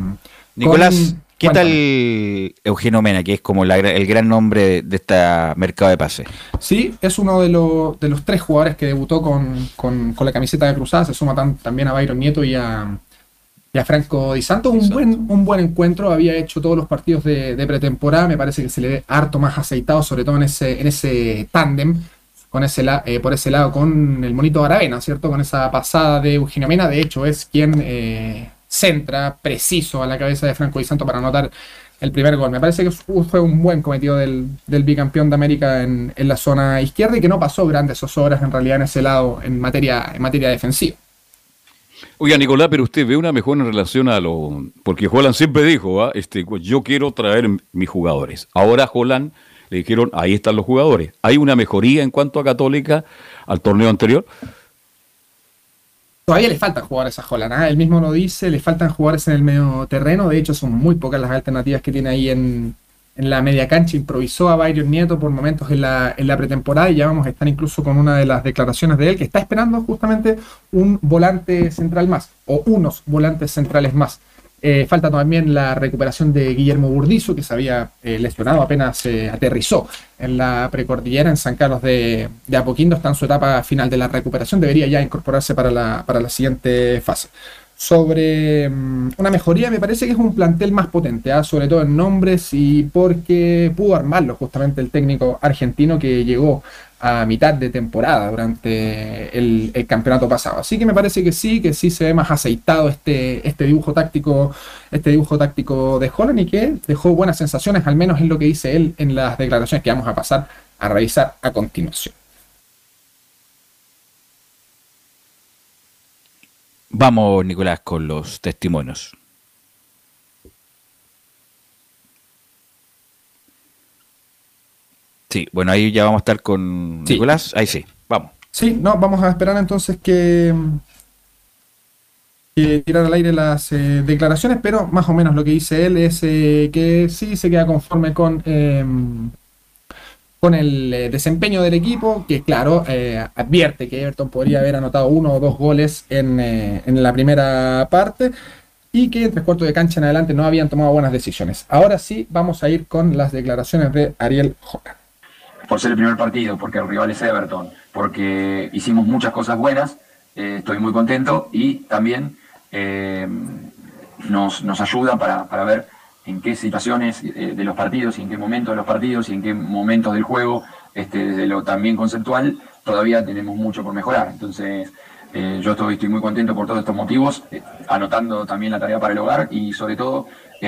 Nicolás, ¿qué cuéntame. tal Eugenio Mena, que es como la el gran nombre de, de este mercado de pase? Sí, es uno de, los- de los tres jugadores que debutó con, con- con la camiseta de Cruzada. Se suma tan- también a Byron Nieto y a, y a Franco Di Santo. Un buen, un buen encuentro. Había hecho todos los partidos de, de pretemporada. Me parece que se le ve harto más aceitado, sobre todo en ese, en ese tándem. Con ese la- eh, por ese lado con el monito Aravena, ¿cierto? Con esa pasada de Eugenio Mena. De hecho, es quien eh, centra preciso a la cabeza de Franco Di Santo para anotar el primer gol. Me parece que fu- fue un buen cometido del, del bicampeón de América en, en la zona izquierda y que no pasó grandes zozobras en realidad en ese lado en materia, en materia defensiva. Oiga, Nicolás, pero usted ve una mejora en relación a lo. Porque Holland siempre dijo, ¿ah? este, yo quiero traer mis jugadores. Ahora Holland le dijeron, ahí están los jugadores. ¿Hay una mejoría en cuanto a Católica al torneo anterior? Todavía le faltan jugadores a Holland, ¿ah? él mismo lo dice, le faltan jugadores en el medio terreno, de hecho son muy pocas las alternativas que tiene ahí en, en la media cancha, improvisó a Byron Nieto por momentos en la, en la pretemporada y ya vamos a estar incluso con una de las declaraciones de él que está esperando justamente un volante central más o unos volantes centrales más. Eh, falta también la recuperación de Guillermo Burdizo, que se había eh, lesionado apenas se aterrizó en la precordillera en San Carlos de, Apoquindo. Está en su etapa final de la recuperación, debería ya incorporarse para la, para la siguiente fase. Sobre um, una mejoría, me parece que es un plantel más potente, ¿eh? sobre todo en nombres y porque pudo armarlo justamente el técnico argentino que llegó a mitad de temporada durante el, campeonato pasado. Así que me parece que sí, que sí se ve más aceitado este, este dibujo táctico, este dibujo táctico de Holland y que dejó buenas sensaciones, al menos en lo que dice él en las declaraciones que vamos a pasar a revisar a continuación. Vamos, Nicolás, con los testimonios. Sí, bueno, ahí ya vamos a estar con sí. Nicolás. Ahí sí, vamos. Sí, no, vamos a esperar entonces que, que tirar al aire las eh, declaraciones, pero más o menos lo que dice él es eh, que sí se queda conforme con, eh, con el eh, desempeño del equipo, que claro, eh, advierte que Everton podría haber anotado uno o dos goles en, en la primera parte y que en tres cuartos de cancha en adelante no habían tomado buenas decisiones. Ahora sí, vamos a ir con las declaraciones de Ariel Holland por ser el primer partido, porque el rival es Everton, porque hicimos muchas cosas buenas, eh, estoy muy contento y también eh, nos, nos, ayuda para, para, ver en qué situaciones eh, de los partidos y en qué momentos de los partidos y en qué momentos del juego, este, desde lo también conceptual, todavía tenemos mucho por mejorar. Entonces, yo estoy, muy contento por todos estos motivos, anotando también la tarea para el hogar y sobre todo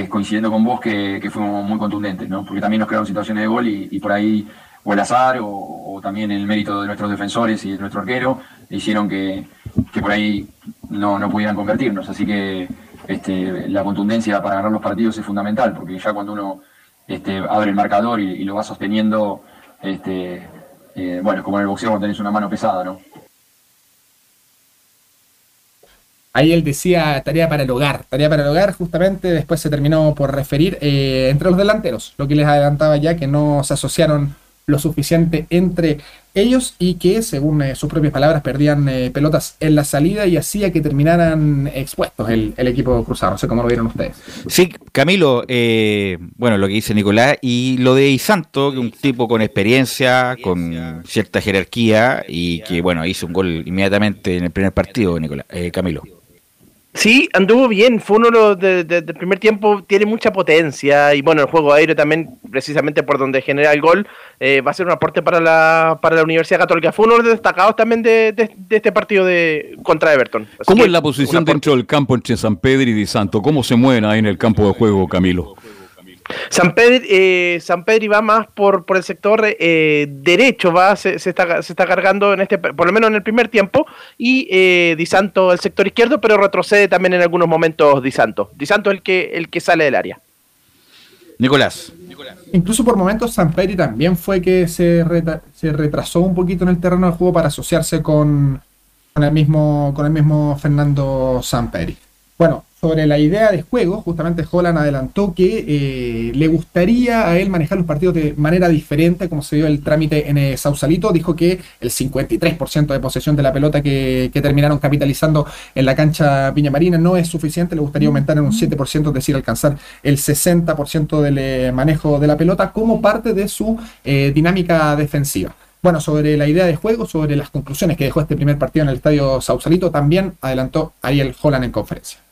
coincidiendo con vos que, que, fuimos muy contundentes, ¿no? porque también nos crearon situaciones de gol y por ahí o el azar o, también el mérito de nuestros defensores y de nuestro arquero hicieron que, que por ahí no, no, pudieran convertirnos. Así que este, la contundencia para ganar los partidos es fundamental, porque ya cuando uno este, abre el marcador y, lo va sosteniendo, este, eh, bueno, como en el boxeo tenés una mano pesada, ¿no? Ahí él decía tarea para el hogar, tarea para el hogar, justamente después se terminó por referir eh, entre los delanteros, lo que les adelantaba ya que no se asociaron lo suficiente entre ellos y que, según eh, sus propias palabras, perdían eh, pelotas en la salida y hacía que terminaran expuestos el, el, equipo cruzado. No sé cómo lo vieron ustedes. Sí, Camilo, eh, bueno, lo que dice Nicolás y lo de Isanto, que un tipo con experiencia, con cierta jerarquía y que, bueno, hizo un gol inmediatamente en el primer partido, Nicolás, Camilo. Sí, anduvo bien, fue uno de, de, del primer tiempo, tiene mucha potencia y bueno, el juego aéreo también, precisamente por donde genera el gol, eh, va a ser un aporte para la, para la Universidad Católica. Fue uno de los destacados también de, de, este partido de contra Everton. Así ¿Cómo es la posición dentro del campo entre San Pedro y Di Santo? ¿Cómo se mueven ahí en el campo de juego, Camilo? San Pedro, eh, San Pedro va más por, por el sector eh, derecho, va, se, se, está, se está cargando en este, por lo menos en el primer tiempo, y eh, Di Santo el sector izquierdo, pero retrocede también en algunos momentos Di Santo. Di Santo es el que, el que sale del área. Nicolás. Incluso por momentos San Pedro también fue que se, reta, se retrasó un poquito en el terreno del juego para asociarse con, con el mismo con el mismo Fernando Samperi. Bueno, sobre la idea de juego, justamente Holland adelantó que eh, le gustaría a él manejar los partidos de manera diferente, como se dio el trámite en eh, Sausalito. Dijo que el 53% de posesión de la pelota que, terminaron capitalizando en la cancha Viña Marina no es suficiente, le gustaría aumentar en un 7%, es decir, alcanzar el 60% del eh, manejo de la pelota como parte de su eh, dinámica defensiva. Bueno, sobre la idea de juego, sobre las conclusiones que dejó este primer partido en el estadio Sausalito, también adelantó Ariel Holland en conferencia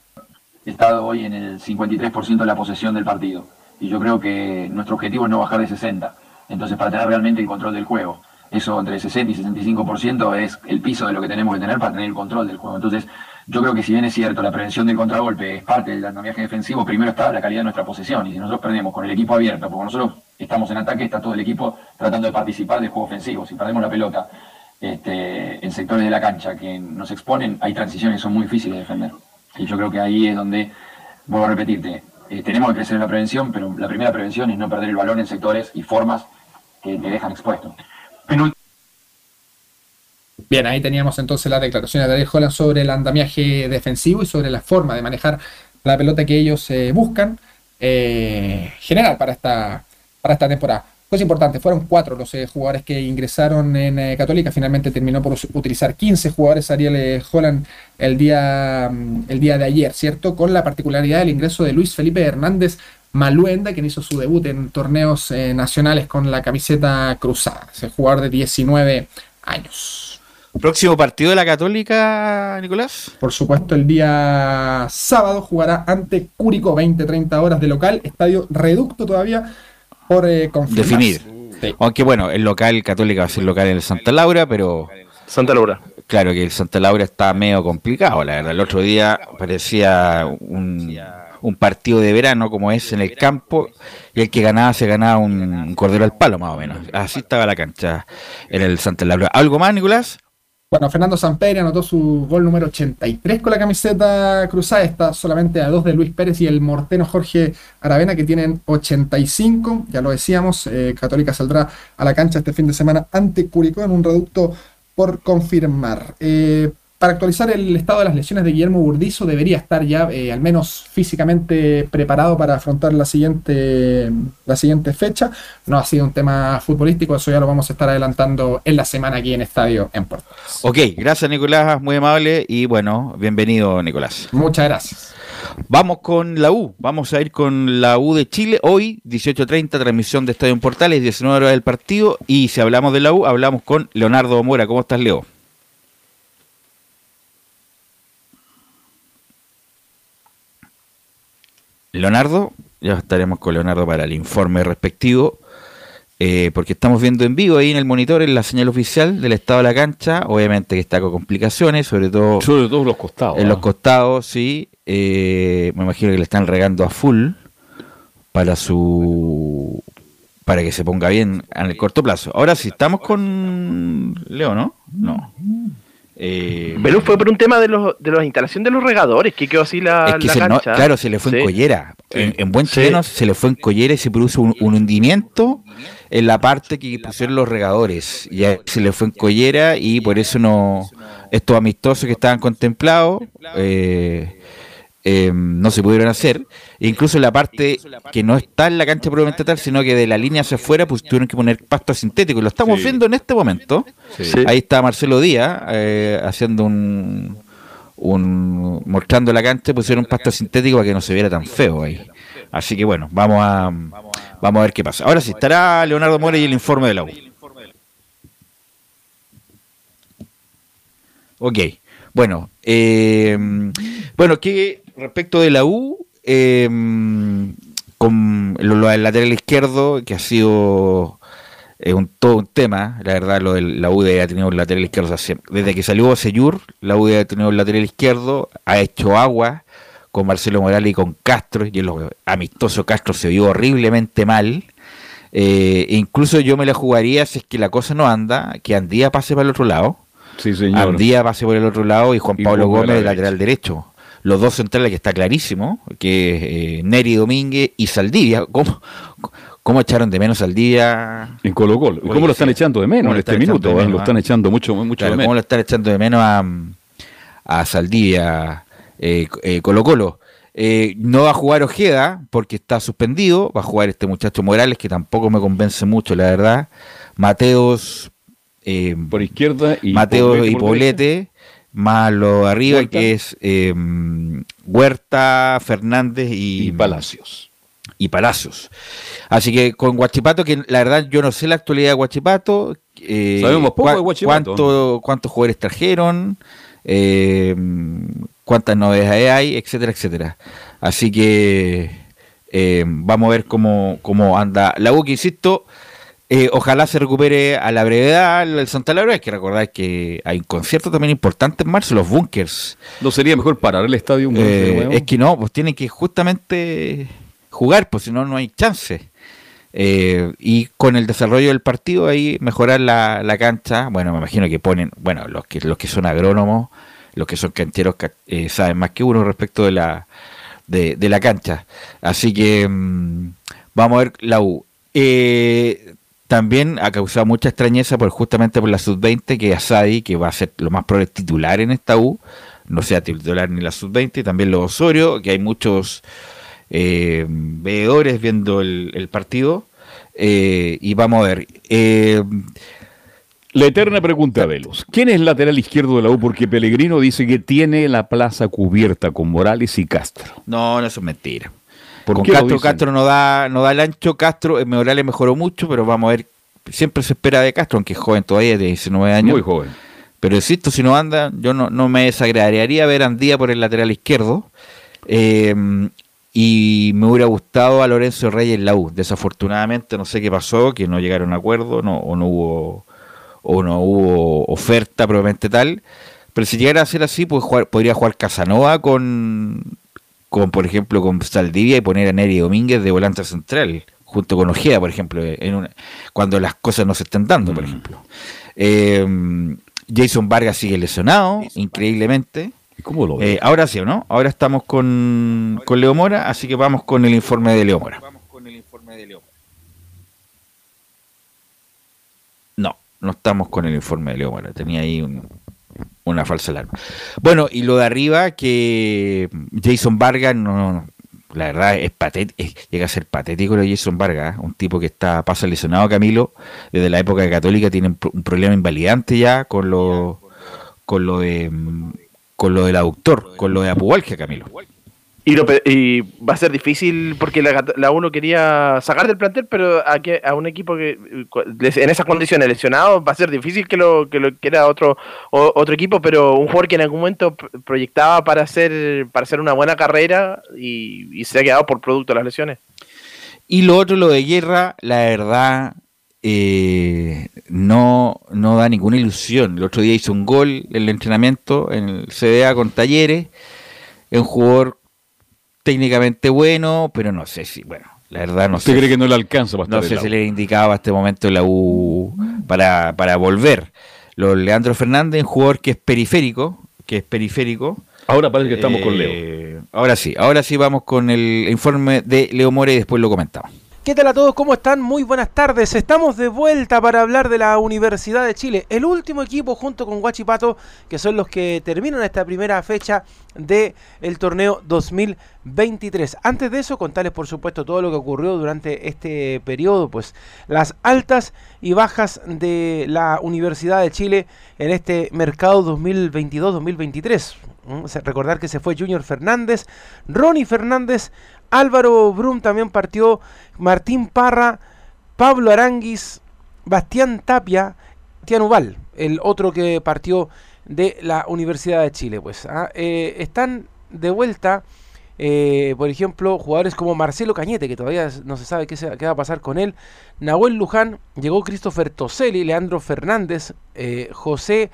estado hoy en el 53% de la posesión del partido. Y yo creo que nuestro objetivo es no bajar de 60. Entonces, para tener realmente el control del juego. Eso entre 60 y 65% es el piso de lo que tenemos que tener para tener el control del juego. Entonces, yo creo que si bien es cierto, la prevención del contragolpe es parte del andamiaje defensivo, primero está la calidad de nuestra posesión. Y si nosotros perdemos con el equipo abierto, porque nosotros estamos en ataque, está todo el equipo tratando de participar del juego ofensivo. Si perdemos la pelota este, en sectores de la cancha que nos exponen, hay transiciones que son muy difíciles de defender. Y yo creo que ahí es donde, vuelvo a repetirte, eh, tenemos que crecer en la prevención, pero la primera prevención es no perder el balón en sectores y formas que te dejan expuesto. Bien, ahí teníamos entonces las declaraciones de Ariel Holland sobre el andamiaje defensivo y sobre la forma de manejar la pelota que ellos eh, buscan eh, general para esta, para esta temporada. Cosa importante, fueron cuatro los eh, jugadores que ingresaron en eh, Católica, finalmente terminó por utilizar 15 jugadores Ariel eh, Holland el día, mm, el día de ayer, ¿cierto? Con la particularidad del ingreso de Luis Felipe Hernández Maluenda, quien hizo su debut en torneos eh, nacionales con la camiseta cruzada, ese jugador de 19 años. Próximo partido de la Católica, Nicolás. Por supuesto, el día sábado jugará ante Curicó, 20-30 horas de local, estadio reducto todavía por eh. Definir. Aunque bueno, el local Católica va a ser local en el Santa Laura, pero. Santa Laura. Claro que el Santa Laura está medio complicado, la verdad. El otro día parecía un, un partido de verano, como es en el campo, y el que ganaba se ganaba un, un cordero al palo, más o menos. Así estaba la cancha en el Santa Laura. ¿Algo más, Nicolás? Bueno, Fernando Samperi anotó su gol número 83 con la camiseta cruzada. Está solamente a dos de Luis Pérez y el morteno Jorge Aravena, que tienen 85. Ya lo decíamos, eh, Católica saldrá a la cancha este fin de semana ante Curicó en un reducto por confirmar. Eh, para actualizar el estado de las lesiones de Guillermo Burdizo, debería estar ya eh, al menos físicamente preparado para afrontar la siguiente, la siguiente fecha. No ha sido un tema futbolístico, eso ya lo vamos a estar adelantando en la semana aquí en Estadio en Puerto. Ok, gracias Nicolás, muy amable y bueno, bienvenido Nicolás. Muchas gracias. Vamos con la U, vamos a ir con la U de Chile. Hoy, 18.30, transmisión de Estadio en Portales, 19 horas del partido. Y si hablamos de la U, hablamos con Leonardo Mora. ¿Cómo estás, Leo? Leonardo, ya estaremos con Leonardo para el informe respectivo, eh, porque estamos viendo en vivo ahí en el monitor en la señal oficial del estado de la cancha, obviamente que está con complicaciones, sobre todo, Sobre todo los costados. en ¿ah? los costados, sí, eh, me imagino que le están regando a full para su para que se ponga bien en el corto plazo. Ahora sí, estamos con Leo, ¿no? No. Eh, Pero fue por un tema de, los, de la instalación de los regadores, que quedó así la, Es que la se no- cancha. claro, se le fue en collera. Sí. En, en buen Sí. chileno se le fue en collera y se produjo un, un hundimiento en la parte que pusieron los regadores. Y se le fue en collera y por eso no estos amistosos que estaban contemplados eh, eh, no se pudieron hacer. E incluso la parte que no está en la cancha probablemente tal, sino que de la línea hacia afuera, pues tuvieron que poner pasto sintético. Y lo estamos Sí. viendo en este momento. Sí. Ahí está Marcelo Díaz eh, haciendo un, un mostrando la cancha, pusieron pasto sintético para que no se viera tan feo ahí. Así que bueno, vamos a vamos a ver qué pasa. Ahora sí, estará Leonardo Mora y el informe de la U. Ok, bueno, eh, bueno, que respecto de la U, eh, con lo, lo del lateral izquierdo, que ha sido eh, un, todo un tema, la verdad, lo del, la U de ha tenido un lateral izquierdo desde que salió Seyur, la U de ha tenido un lateral izquierdo, ha hecho agua con Marcelo Morales y con Castro, y el amistoso Castro se vio horriblemente mal. Eh, incluso yo me la jugaría si es que la cosa no anda, que Andía pase para el otro lado. Sí, señor. Andía pase por el otro lado y Juan Y Pablo Gómez de lateral derecho. Los dos centrales que está clarísimo, que es eh, Neri Domínguez y Saldivia. ¿Cómo, ¿Cómo echaron de menos Saldivia? En Colo Colo. ¿Y cómo lo están echando de menos ¿Cómo en este minuto? ¿eh? menos, Lo ah? están echando mucho, mucho Claro, de ¿Cómo lo menos. están echando de menos a, a Saldivia eh, eh, Colo Colo? Eh, no va a jugar Ojeda porque está suspendido. Va a jugar este muchacho Morales que tampoco me convence mucho, la verdad. Mateos. eh, Por izquierda y Mateos y por Poblete. Más lo de arriba Huerta. que es eh, Huerta, Fernández y, Y Palacios. y Palacios. Así que con Guachipato, que la verdad yo no sé la actualidad de Guachipato. eh, Sabemos poco de Huachipato. cuánto- ¿Cuántos jugadores trajeron? eh, ¿Cuántas novedades hay? Etcétera, etcétera. Así que eh, vamos a ver cómo, cómo anda la U, que insisto, eh, ojalá se recupere a la brevedad el Santa Laura. Hay que recordar que hay un concierto también importante en marzo, los Bunkers. ¿No sería mejor parar el estadio un Eh, es que no, pues tienen que justamente jugar, pues si no, no hay chance. Eh, y con el desarrollo del partido ahí mejorar la, la cancha, bueno, me imagino que ponen, bueno, los que los que son agrónomos, los que son cancheros ca- eh, saben más que uno respecto de la de, de la cancha. Así que mm, vamos a ver la U. Eh, también ha causado mucha extrañeza por justamente por la sub-20 que Asadi, que va a ser lo más probable titular en esta U, no sea titular ni la sub-20, también los Osorio, que hay muchos eh, veedores viendo el, el partido. Eh, y vamos a ver. Eh, La eterna pregunta, Velos. ¿Quién es lateral izquierdo de la U? Porque Pellegrino dice que tiene la plaza cubierta con Morales y Castro. no, no, eso es mentira. ¿Por Con Castro, no da, no da el ancho, Castro, eh, Morales mejoró mucho, pero vamos a ver, siempre se espera de Castro, aunque es joven todavía, de 19 años. Muy joven. Pero insisto, si no anda, yo no, no me desagradaría ver a Andía por el lateral izquierdo. Eh, y me hubiera gustado a Lorenzo Reyes en la U. Desafortunadamente, no sé qué pasó, que no llegaron a acuerdo, no, o no hubo o no hubo oferta probablemente tal. Pero si llegara a ser así, pues jugar- podría jugar Casanova con, con, por ejemplo, con Saldivia y poner a Neri Domínguez de volante central, junto con Ojeda, por ejemplo, en una- cuando las cosas no se están dando, por ejemplo. Eh, Jason Vargas sigue lesionado, increíblemente. ¿Cómo lo Eh, ahora sí, ¿o no? Ahora estamos con, con Leo Mora, así que vamos con el informe de Leo Mora. No, no estamos con el informe de Leo Mora. Tenía ahí un- una falsa alarma. Bueno, y lo de arriba, que Jason Vargas, no, la verdad es patético, llega a ser patético lo de Jason Vargas, ¿eh? un tipo que está pasa lesionado, Camilo, desde la época de Católica tiene un pro- un problema invalidante ya con lo, con lo de con lo del aductor, con lo de apubalgia, Camilo. Y, va a ser difícil porque la, la uno quería sacar del plantel, pero a, que- a un equipo que en esas condiciones lesionado va a ser difícil que lo que lo quiera otro otro equipo, pero un jugador que en algún momento pr- proyectaba para hacer para hacer una buena carrera y, se ha quedado por producto de las lesiones. Y lo otro, lo de guerra, la verdad, eh, no, no da ninguna ilusión. El otro día hizo un gol en el entrenamiento en el CDA con Talleres. Es un jugador técnicamente bueno, pero no sé si, bueno, la verdad no ¿Usted sé. cree que no le alcanza para No sé si le indicaba a este momento la U para, para volver. Lo Leandro Fernández, un jugador que es periférico, que es periférico. Ahora parece que estamos con Leo. Eh, Ahora sí, ahora sí vamos con el informe de Leo More y después lo comentamos. ¿Qué tal a todos? ¿Cómo están? Muy buenas tardes. Estamos de vuelta para hablar de la Universidad de Chile, el último equipo junto con Huachipato, que son los que terminan esta primera fecha del el torneo 2023. Antes de eso, contarles por supuesto todo lo que ocurrió durante este periodo, pues las altas y bajas de la Universidad de Chile en este mercado 2022-2023. Mm, Recordar que se fue Junior Fernández, Ronnie Fernández, Álvaro Brum también partió, Martín Parra, Pablo Aranguis, Bastián Tapia, Bastián Ubal, el otro que partió de la Universidad de Chile. Pues ah, eh, están de vuelta, eh, por ejemplo, jugadores como Marcelo Cañete, que todavía no se sabe qué, se- qué va a pasar con él, Nahuel Luján, llegó Christopher Toselli, Leandro Fernández, eh, José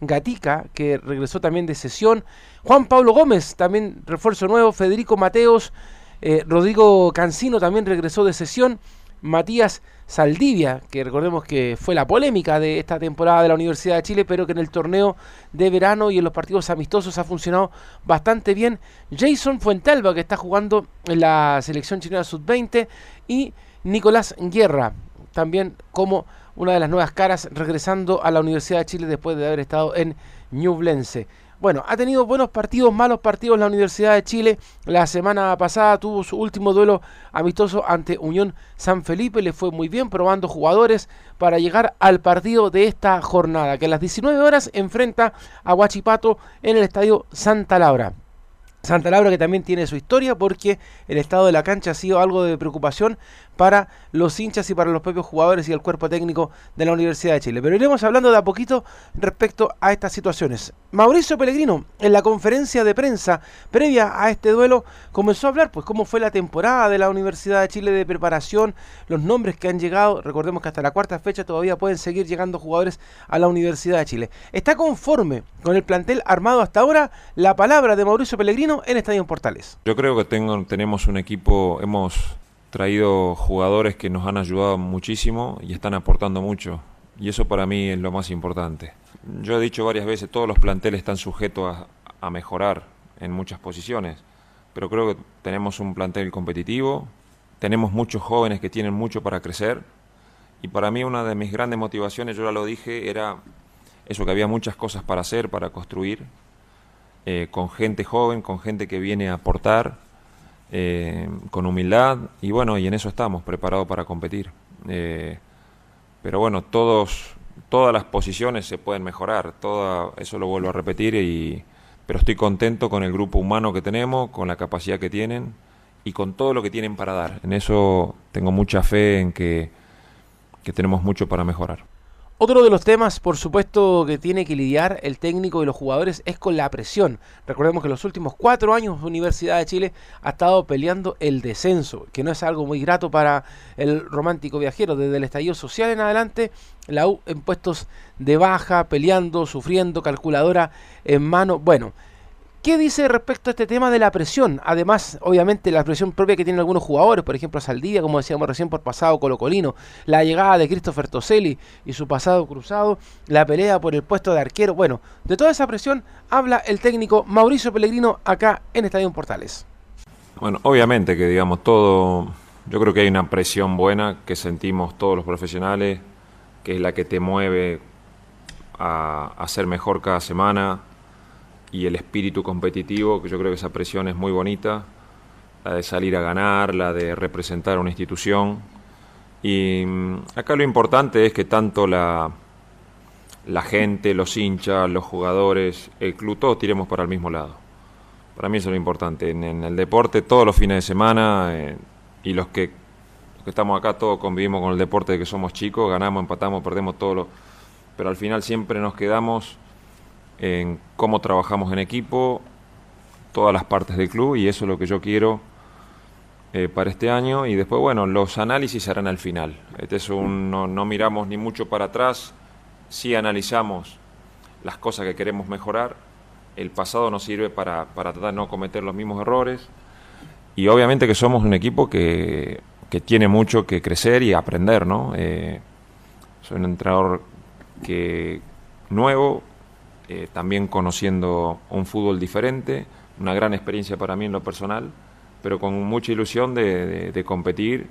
Gatica, que regresó también de sesión, Juan Pablo Gómez, también refuerzo nuevo, Federico Mateos, eh, Rodrigo Cancino también regresó de sesión. Matías Saldivia, que recordemos que fue la polémica de esta temporada de la Universidad de Chile, pero que en el torneo de verano y en los partidos amistosos ha funcionado bastante bien. Jason Fuentalba, que está jugando en la selección chilena sub-20, y Nicolás Guerra, también como una de las nuevas caras regresando a la Universidad de Chile después de haber estado en Ñublense. Bueno, ha tenido buenos partidos, malos partidos la Universidad de Chile. La semana pasada tuvo su último duelo amistoso ante Unión San Felipe. Le fue muy bien probando jugadores para llegar al partido de esta jornada, que a las 19 horas enfrenta a Huachipato en el estadio Santa Laura. Santa Laura que también tiene su historia porque el estado de la cancha ha sido algo de preocupación para los hinchas y para los propios jugadores y el cuerpo técnico de la Universidad de Chile. Pero iremos hablando de a poquito respecto a estas situaciones. Mauricio Pellegrino, en la conferencia de prensa previa a este duelo, comenzó a hablar pues cómo fue la temporada de la Universidad de Chile de preparación, los nombres que han llegado, recordemos que hasta la cuarta fecha todavía pueden seguir llegando jugadores a la Universidad de Chile. ¿Está conforme con el plantel armado hasta ahora? La palabra de Mauricio Pellegrino en Estadio Portales. Yo creo que tengo, tenemos un equipo, hemos traído jugadores que nos han ayudado muchísimo y están aportando mucho. Y eso para mí es lo más importante. Yo he dicho varias veces, todos los planteles están sujetos a, mejorar en muchas posiciones, pero creo que tenemos un plantel competitivo, tenemos muchos jóvenes que tienen mucho para crecer Y para mí una de mis grandes motivaciones, yo ya lo dije, era eso que había muchas cosas para hacer, para construir, eh, con gente joven, con gente que viene a aportar, eh, con humildad, y bueno, y en eso estamos, preparados para competir. Eh, pero bueno, todos, todas las posiciones se pueden mejorar, toda, eso lo vuelvo a repetir, y, pero estoy contento con el grupo humano que tenemos, con la capacidad que tienen y con todo lo que tienen para dar. En eso tengo mucha fe en que, que tenemos mucho para mejorar. Otro de los temas, por supuesto, que tiene que lidiar el técnico y los jugadores es con la presión. Recordemos que los últimos cuatro años Universidad de Chile ha estado peleando el descenso, que no es algo muy grato para el romántico viajero. Desde el estallido social en adelante, la U en puestos de baja, peleando, sufriendo, calculadora en mano. Bueno, ¿Qué dice respecto a este tema de la presión? Además, obviamente, la presión propia que tienen algunos jugadores, por ejemplo, Saldivia, como decíamos recién por pasado colocolino, la llegada de Christopher Toselli y su pasado cruzado, la pelea por el puesto de arquero. Bueno, de toda esa presión habla el técnico Mauricio Pellegrino acá en Estadio Portales. Bueno, obviamente que digamos todo, yo creo que hay una presión buena que sentimos todos los profesionales, que es la que te mueve a, a ser mejor cada semana, y el espíritu competitivo, que yo creo que esa presión es muy bonita, la de salir a ganar, la de representar una institución. Y mm, acá lo importante es que tanto la, la gente, los hinchas, los jugadores, el club, todos tiremos para el mismo lado. Para mí eso es lo importante. En, el deporte, todos los fines de semana, eh, y los que, los que estamos acá, todos convivimos con el deporte de que somos chicos, ganamos, empatamos, perdemos todo lo... Pero al final siempre nos quedamos en cómo trabajamos en equipo, todas las partes del club y eso es lo que yo quiero eh, para este año y después, bueno, los análisis serán al final. Este es un, no, miramos ni mucho para atrás, sí analizamos las cosas que queremos mejorar, el pasado nos sirve para, para tratar de no cometer los mismos errores y obviamente que somos un equipo que, que tiene mucho que crecer y aprender, ¿no? Eh, soy un entrenador que nuevo, eh, también conociendo un fútbol diferente, una gran experiencia para mí en lo personal, pero con mucha ilusión de, competir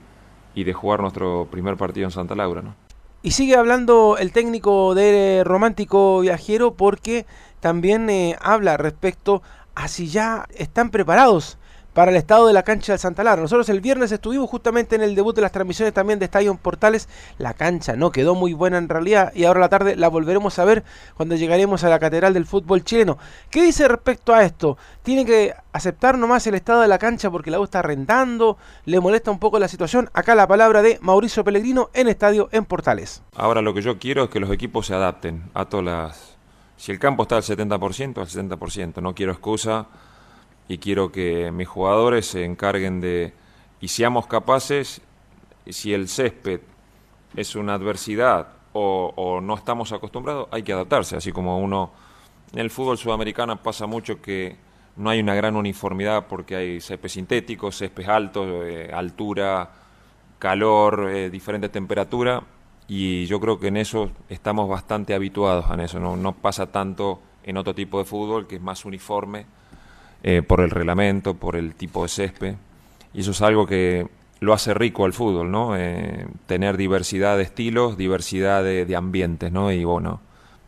y de jugar nuestro primer partido en Santa Laura. ¿no? Y sigue hablando el técnico de Romántico Viajero porque también eh, habla respecto a si ya están preparados para el estado de la cancha del Santa Lara. Nosotros el viernes estuvimos justamente en el debut de las transmisiones también de Estadio Portales. La cancha no quedó muy buena en realidad y ahora la tarde la volveremos a ver cuando llegaremos a la Catedral del Fútbol Chileno. ¿Qué dice respecto a esto? ¿Tiene que aceptar nomás el estado de la cancha porque la U está rentando? ¿Le molesta un poco la situación? Acá la palabra de Mauricio Pellegrino en Estadio en Portales. Ahora lo que yo quiero es que los equipos se adapten a todas las... Si el campo está al 70%, al 70%. No quiero excusa y quiero que mis jugadores se encarguen de, y seamos capaces, si el césped es una adversidad o, no estamos acostumbrados, hay que adaptarse, así como uno, en el fútbol sudamericano pasa mucho que no hay una gran uniformidad porque hay césped sintético, césped alto, eh, altura, calor, eh, diferente temperatura, y yo creo que en eso estamos bastante habituados a eso, no, no pasa tanto en otro tipo de fútbol que es más uniforme eh, por el reglamento, por el tipo de césped. Y eso es algo que lo hace rico al fútbol, ¿no? Eh, tener diversidad de estilos, diversidad de, ambientes, ¿no? Y bueno,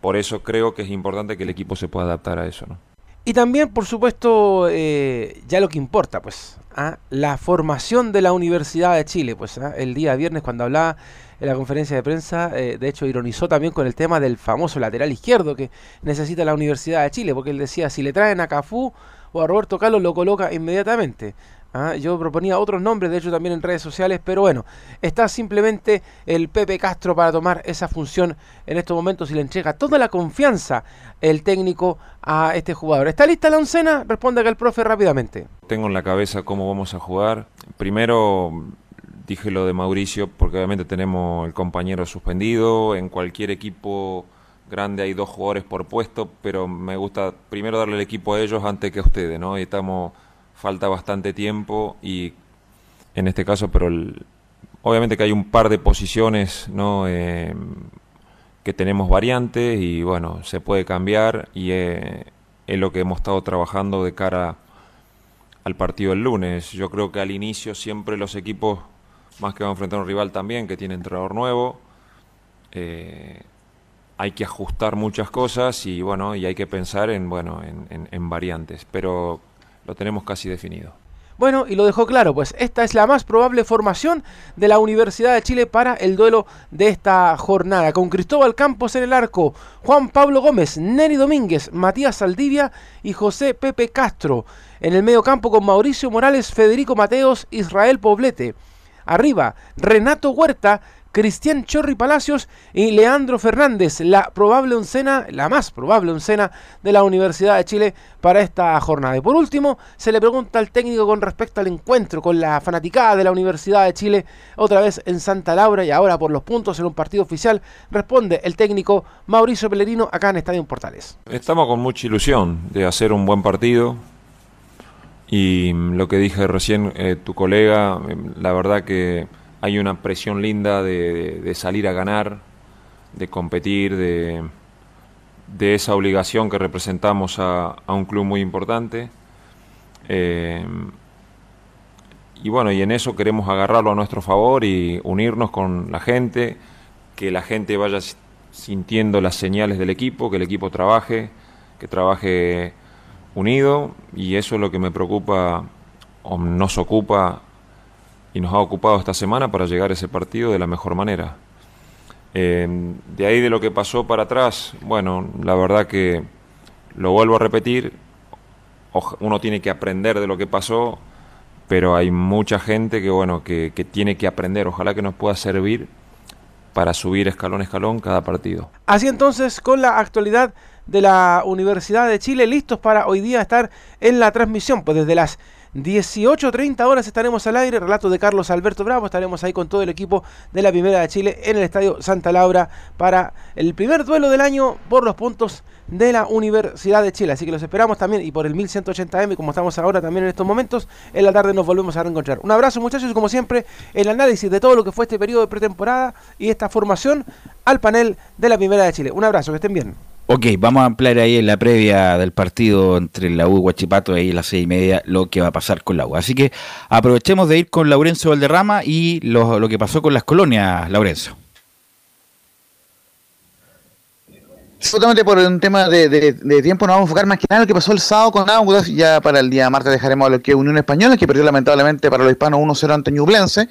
por eso creo que es importante que el equipo se pueda adaptar a eso, ¿no? Y también, por supuesto, eh, ya lo que importa, pues, ¿ah? la formación de la Universidad de Chile, pues, ¿ah? el día viernes cuando hablaba en la conferencia de prensa, de hecho ironizó también con el tema del famoso lateral izquierdo que necesita la Universidad de Chile, porque él decía, si le traen a Cafú, o a Roberto Carlos lo coloca inmediatamente. ¿ah? Yo proponía otros nombres, de hecho también en redes sociales, pero bueno, está simplemente el Pepe Castro para tomar esa función en estos momentos y le entrega toda la confianza el técnico a este jugador. ¿Está lista la oncena? Responde acá el profe rápidamente. Tengo en la cabeza cómo vamos a jugar. Primero dije lo de Mauricio porque obviamente tenemos el compañero suspendido, en cualquier equipo grande hay dos jugadores por puesto, pero me gusta primero darle el equipo a ellos antes que a ustedes, ¿no? Y estamos, falta bastante tiempo y en este caso, pero obviamente que hay un par de posiciones, ¿no? Eh, que tenemos variantes y bueno, se puede cambiar y eh, es lo que hemos estado trabajando de cara al partido del lunes. Yo creo que al inicio siempre los equipos, más que van a enfrentar a un rival también, que tiene entrenador nuevo, eh, hay que ajustar muchas cosas y bueno, y hay que pensar en, bueno, en, variantes, pero lo tenemos casi definido. Bueno, y lo dejó claro, pues esta es la más probable formación de la Universidad de Chile para el duelo de esta jornada, con Cristóbal Campos en el arco, Juan Pablo Gómez, Neri Domínguez, Matías Saldivia y José Pepe Castro. En el medio campo con Mauricio Morales, Federico Mateos, Israel Poblete. Arriba, Renato Huerta, Cristian Chorri Palacios y Leandro Fernández, la probable oncena, la más probable oncena de la Universidad de Chile para esta jornada. Y por último, se le pregunta al técnico con respecto al encuentro con la fanaticada de la Universidad de Chile, otra vez en Santa Laura y ahora por los puntos en un partido oficial, responde el técnico Mauricio Pellerino acá en Estadio Portales. Estamos con mucha ilusión de hacer un buen partido y lo que dije recién eh, tu colega, eh, la verdad que hay una presión linda de, salir a ganar, de competir, de, esa obligación que representamos a, un club muy importante. Eh, y bueno, y en eso queremos agarrarlo a nuestro favor y unirnos con la gente, que la gente vaya sintiendo las señales del equipo, que el equipo trabaje, que trabaje unido y eso es lo que me preocupa o nos ocupa y nos ha ocupado esta semana para llegar a ese partido de la mejor manera. Eh, de ahí de lo que pasó para atrás, bueno, la verdad que lo vuelvo a repetir, uno tiene que aprender de lo que pasó, pero hay mucha gente que bueno que, que tiene que aprender, ojalá que nos pueda servir para subir escalón a escalón cada partido. Así entonces, con la actualidad de la Universidad de Chile, listos para hoy día estar en la transmisión, pues desde las 18.30 horas estaremos al aire, relato de Carlos Alberto Bravo, estaremos ahí con todo el equipo de la Primera de Chile en el Estadio Santa Laura para el primer duelo del año por los puntos de la Universidad de Chile, así que los esperamos también y por el 1180M, como estamos ahora también en estos momentos, en la tarde nos volvemos a reencontrar. Un abrazo muchachos como siempre, el análisis de todo lo que fue este periodo de pretemporada y esta formación al panel de la Primera de Chile. Un abrazo, que estén bien. Ok, vamos a ampliar ahí en la previa del partido entre la U y Guachipato, ahí a las seis y media, lo que va a pasar con la U. Así que aprovechemos de ir con Laurencio Valderrama y lo, lo que pasó con las colonias, Laurencio. Justamente por un tema de, de- tiempo nos vamos a enfocar más que nada en lo que pasó el sábado con Audax. Ya para el día martes dejaremos a lo que Unión Española, que perdió lamentablemente para los hispanos 1-0 ante Ñublense.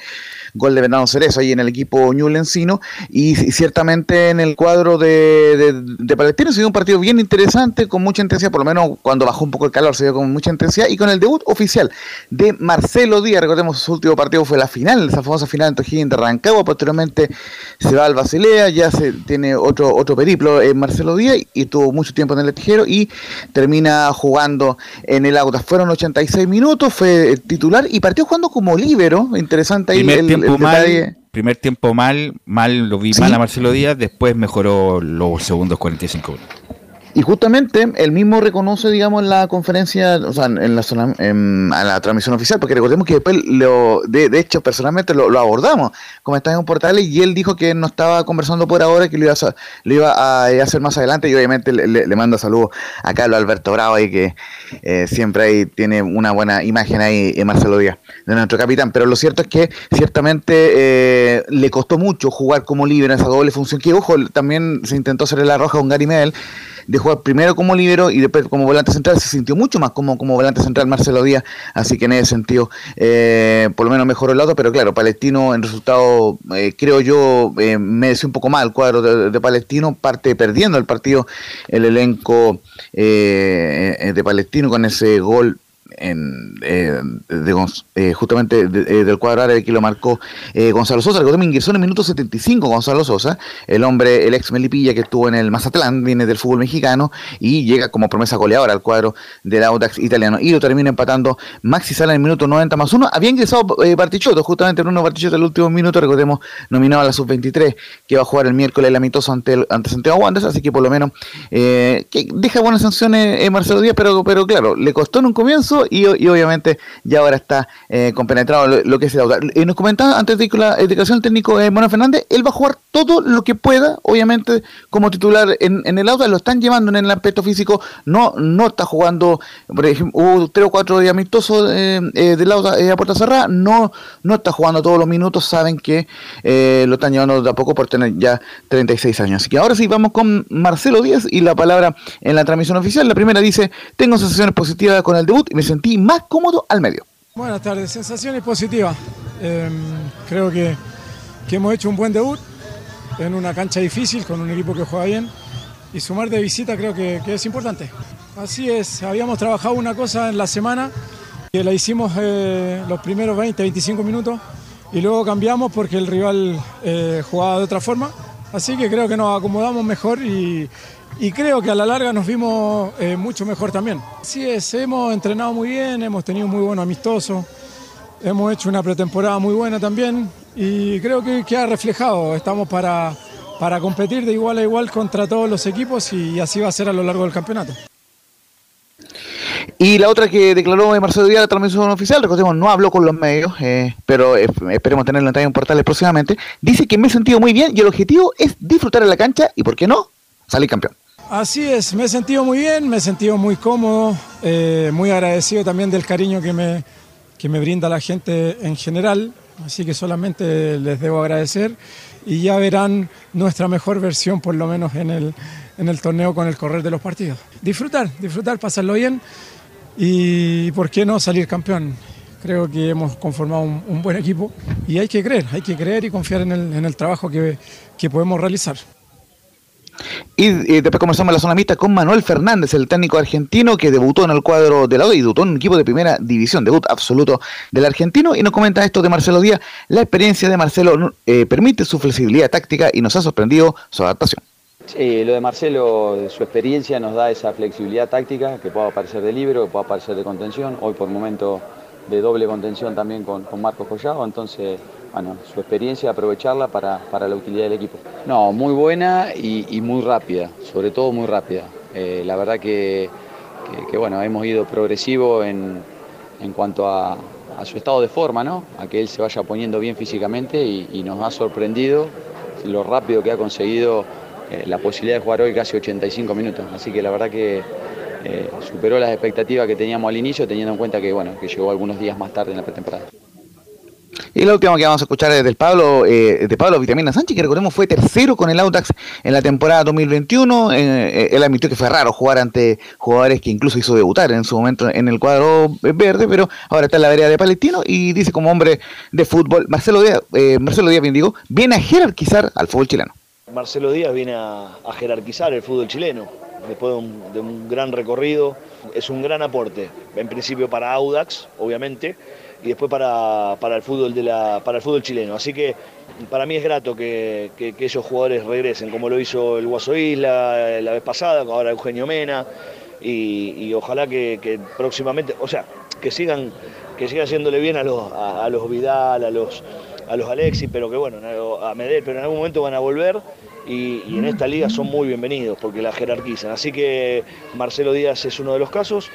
Gol de Bernardo Cerezo ahí en el equipo ñublencino. Y, ciertamente en el cuadro de, de, de Palestino se dio un partido bien interesante, con mucha intensidad, por lo menos cuando bajó un poco el calor se dio con mucha intensidad. Y con el debut oficial de Marcelo Díaz, recordemos su último partido fue la final, esa famosa final entre O'Higgins de Rancagua. Posteriormente se va al Basilea, ya se tiene otro, otro periplo en Marcelo Díaz y tuvo mucho tiempo en el Tijero y termina jugando en el Audax. Fueron 86 minutos, fue titular y partió jugando como líbero. Interesante ahí Primer el, tiempo el mal, primer tiempo mal, mal lo vi Sí. mal a Marcelo Díaz, después mejoró los segundos 45 minutos. Y justamente él mismo reconoce, digamos, en la conferencia, o sea, en la zona, en, a la transmisión oficial, porque recordemos que después, lo, de, de hecho, personalmente lo, abordamos como está en un portal y él dijo que no estaba conversando por ahora, que lo iba a, lo iba a, eh, hacer más adelante y obviamente le, le, manda saludos a Carlos Alberto Bravo ahí que eh, siempre ahí tiene una buena imagen ahí en Marcelo Díaz, de nuestro capitán. Pero lo cierto es que ciertamente eh, le costó mucho jugar como libre en esa doble función, que ojo, también se intentó hacer la roja con Gary Medel, de jugar primero como líbero y después como volante central, se sintió mucho más como, como volante central Marcelo Díaz, así que en ese sentido eh, por lo menos mejoró el lado, pero claro, Palestino en resultado eh, creo yo eh, mereció un poco más el cuadro de, de Palestino, parte perdiendo el partido el elenco eh, de Palestino con ese gol en, eh, de eh, justamente de- eh, del cuadro árabe que lo marcó eh, Gonzalo Sosa. Recordemos ingresó en el minuto 75 Gonzalo Sosa, el hombre, el ex Melipilla que estuvo en el Mazatlán, viene del fútbol mexicano y llega como promesa goleadora al cuadro del Audax italiano. Y lo termina empatando Maxi Sala en el minuto 90 más uno. Había ingresado eh, Bartichotto, justamente Bruno Bartichotto en el último minuto, recordemos, nominado a la sub-23, que va a jugar el miércoles la Mitoso ante, el, ante Santiago Wanderers, así que por lo menos eh, que deja buenas sanciones Marcelo Díaz, pero, pero claro, le costó en un comienzo y, obviamente ya ahora está eh, compenetrado lo, que es el Audax. Eh, nos comentaba antes de la del técnico eh, Manuel Fernández, él va a jugar todo lo que pueda, obviamente como titular en, el Audax, lo están llevando en el aspecto físico, no no está jugando, por ejemplo, hubo tres o cuatro días amistosos eh, eh, del eh, a puerta cerrada, no, no está jugando todos los minutos, saben que lo están llevando de a poco por tener ya 36 años. Así que ahora sí vamos con Marcelo Díaz y la palabra en la transmisión oficial. La primera dice, tengo sensaciones positivas con el debut y me sentí más cómodo al medio. Buenas tardes, sensaciones positivas. Eh, creo que, que hemos hecho un buen debut en una cancha difícil con un equipo que juega bien y sumar de visita creo que, que es importante. Así es, habíamos trabajado una cosa en la semana que la hicimos eh, los primeros 20, 25 minutos y luego cambiamos porque el rival eh, jugaba de otra forma. Así que creo que nos acomodamos mejor y, y creo que a la larga nos vimos eh, mucho mejor también. Así es, hemos entrenado muy bien, hemos tenido muy buenos amistosos, hemos hecho una pretemporada muy buena también y creo que, que ha reflejado. Estamos para, para competir de igual a igual contra todos los equipos y así va a ser a lo largo del campeonato. Y la otra que declaró Marcelo Díaz, la transmisión oficial, recordemos, no habló con los medios, eh, pero eh, esperemos tenerlo en Estadio Portales próximamente, dice que me he sentido muy bien y el objetivo es disfrutar en la cancha y, ¿por qué no?, salir campeón. Así es, me he sentido muy bien, me he sentido muy cómodo, eh, muy agradecido también del cariño que me, que me brinda la gente en general, así que solamente les debo agradecer y ya verán nuestra mejor versión por lo menos en el, en el torneo con el correr de los partidos. Disfrutar, disfrutar, pasarlo bien y por qué no salir campeón. Creo que hemos conformado un, un buen equipo y hay que creer, hay que creer y confiar en el, en el trabajo que, que podemos realizar. Y después comenzamos la zona mixta con Manuel Fernández, el técnico argentino que debutó en el cuadro de lado y debutó en un equipo de primera división, debut absoluto del argentino. Y nos comenta esto de Marcelo Díaz. La experiencia de Marcelo eh, permite su flexibilidad táctica y nos ha sorprendido su adaptación. Sí, lo de Marcelo, su experiencia nos da esa flexibilidad táctica que pueda aparecer de libro, que pueda aparecer de contención. Hoy por momento de doble contención también con, con Marcos Collado, entonces, bueno, su experiencia aprovecharla para, para la utilidad del equipo. No, muy buena y, muy rápida, sobre todo muy rápida. Eh, la verdad que, bueno, hemos ido progresivo en, en cuanto a, su estado de forma, ¿no? A que él se vaya poniendo bien físicamente y, y nos ha sorprendido lo rápido que ha conseguido eh, la posibilidad de jugar hoy casi 85 minutos. Así que la verdad que eh, superó las expectativas que teníamos al inicio, teniendo en cuenta que, bueno, que llegó algunos días más tarde en la pretemporada. Y lo último que vamos a escuchar es Pablo, eh, de Pablo Vitamina Sánchez, que recordemos fue tercero con el Audax en la temporada 2021. Eh, él admitió que fue raro jugar ante jugadores que incluso hizo debutar en su momento en el cuadro verde, pero ahora está en la vereda de Palestino y dice como hombre de fútbol, Marcelo Díaz, eh, Marcelo Díaz bien digo, viene a jerarquizar al fútbol chileno. Marcelo Díaz viene a, jerarquizar el fútbol chileno después de un gran recorrido. Es un gran aporte, en principio para Audax, obviamente, y después para, para, el, fútbol de la, para el fútbol chileno. Así que para mí es grato que, que, esos jugadores regresen, como lo hizo el Guaso Isla la vez pasada, ahora Eugenio Mena, y, y ojalá que, próximamente, o sea, que sigan, que sigan haciéndole bien a los, a los Vidal, a los, a los Alexis, pero que bueno, a Medel, pero en algún momento van a volver y, y, en esta liga son muy bienvenidos porque la jerarquizan. Así que Marcelo Díaz es uno de los casos.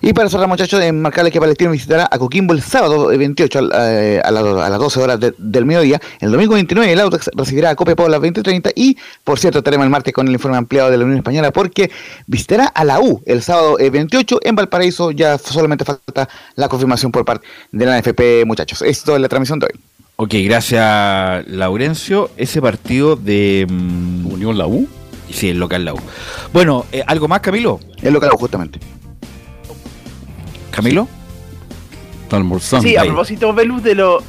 Y para cerrar, muchachos, en marcarles que Palestino visitará a Coquimbo el sábado 28 eh, a, la, a, las 12 horas de, del mediodía. El domingo 29 el Audax recibirá a Cope por las 20.30 y, por cierto, estaremos el martes con el informe ampliado de la Unión Española porque visitará a la U el sábado 28 en Valparaíso. Ya solamente falta la confirmación por parte de la NFP, muchachos. Esto es la transmisión de hoy. Ok, gracias Laurencio. Ese partido de um, Unión La U. Sí, el local La U. Bueno, eh, ¿algo más, Camilo? El local La U, justamente. Camilo. Está almorzando. Sí, a propósito, Velus, de lo.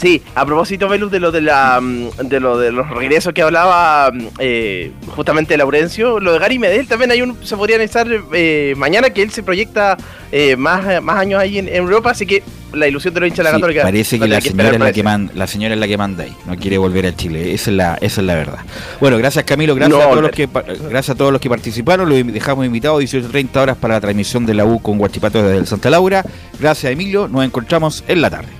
Sí, a propósito, Velus, de lo de la mm, de lo de los regresos que hablaba eh, justamente Laurencio, lo de Gary Medel también hay un se podría analizar eh, mañana que él se proyecta eh, más, más años ahí en, en, Europa, así que la ilusión de los hinchas de la sí, Católica. Parece que, la, señora es la, que manda, la señora es la que manda ahí, no quiere volver a Chile, esa es la, esa es la verdad. Bueno, gracias Camilo, gracias, no, a todos los que, gracias a todos los que participaron, lo dejamos invitado 18.30 horas para la transmisión de la U con Guachipato desde el Santa Laura. Gracias Emilio, nos encontramos en la tarde.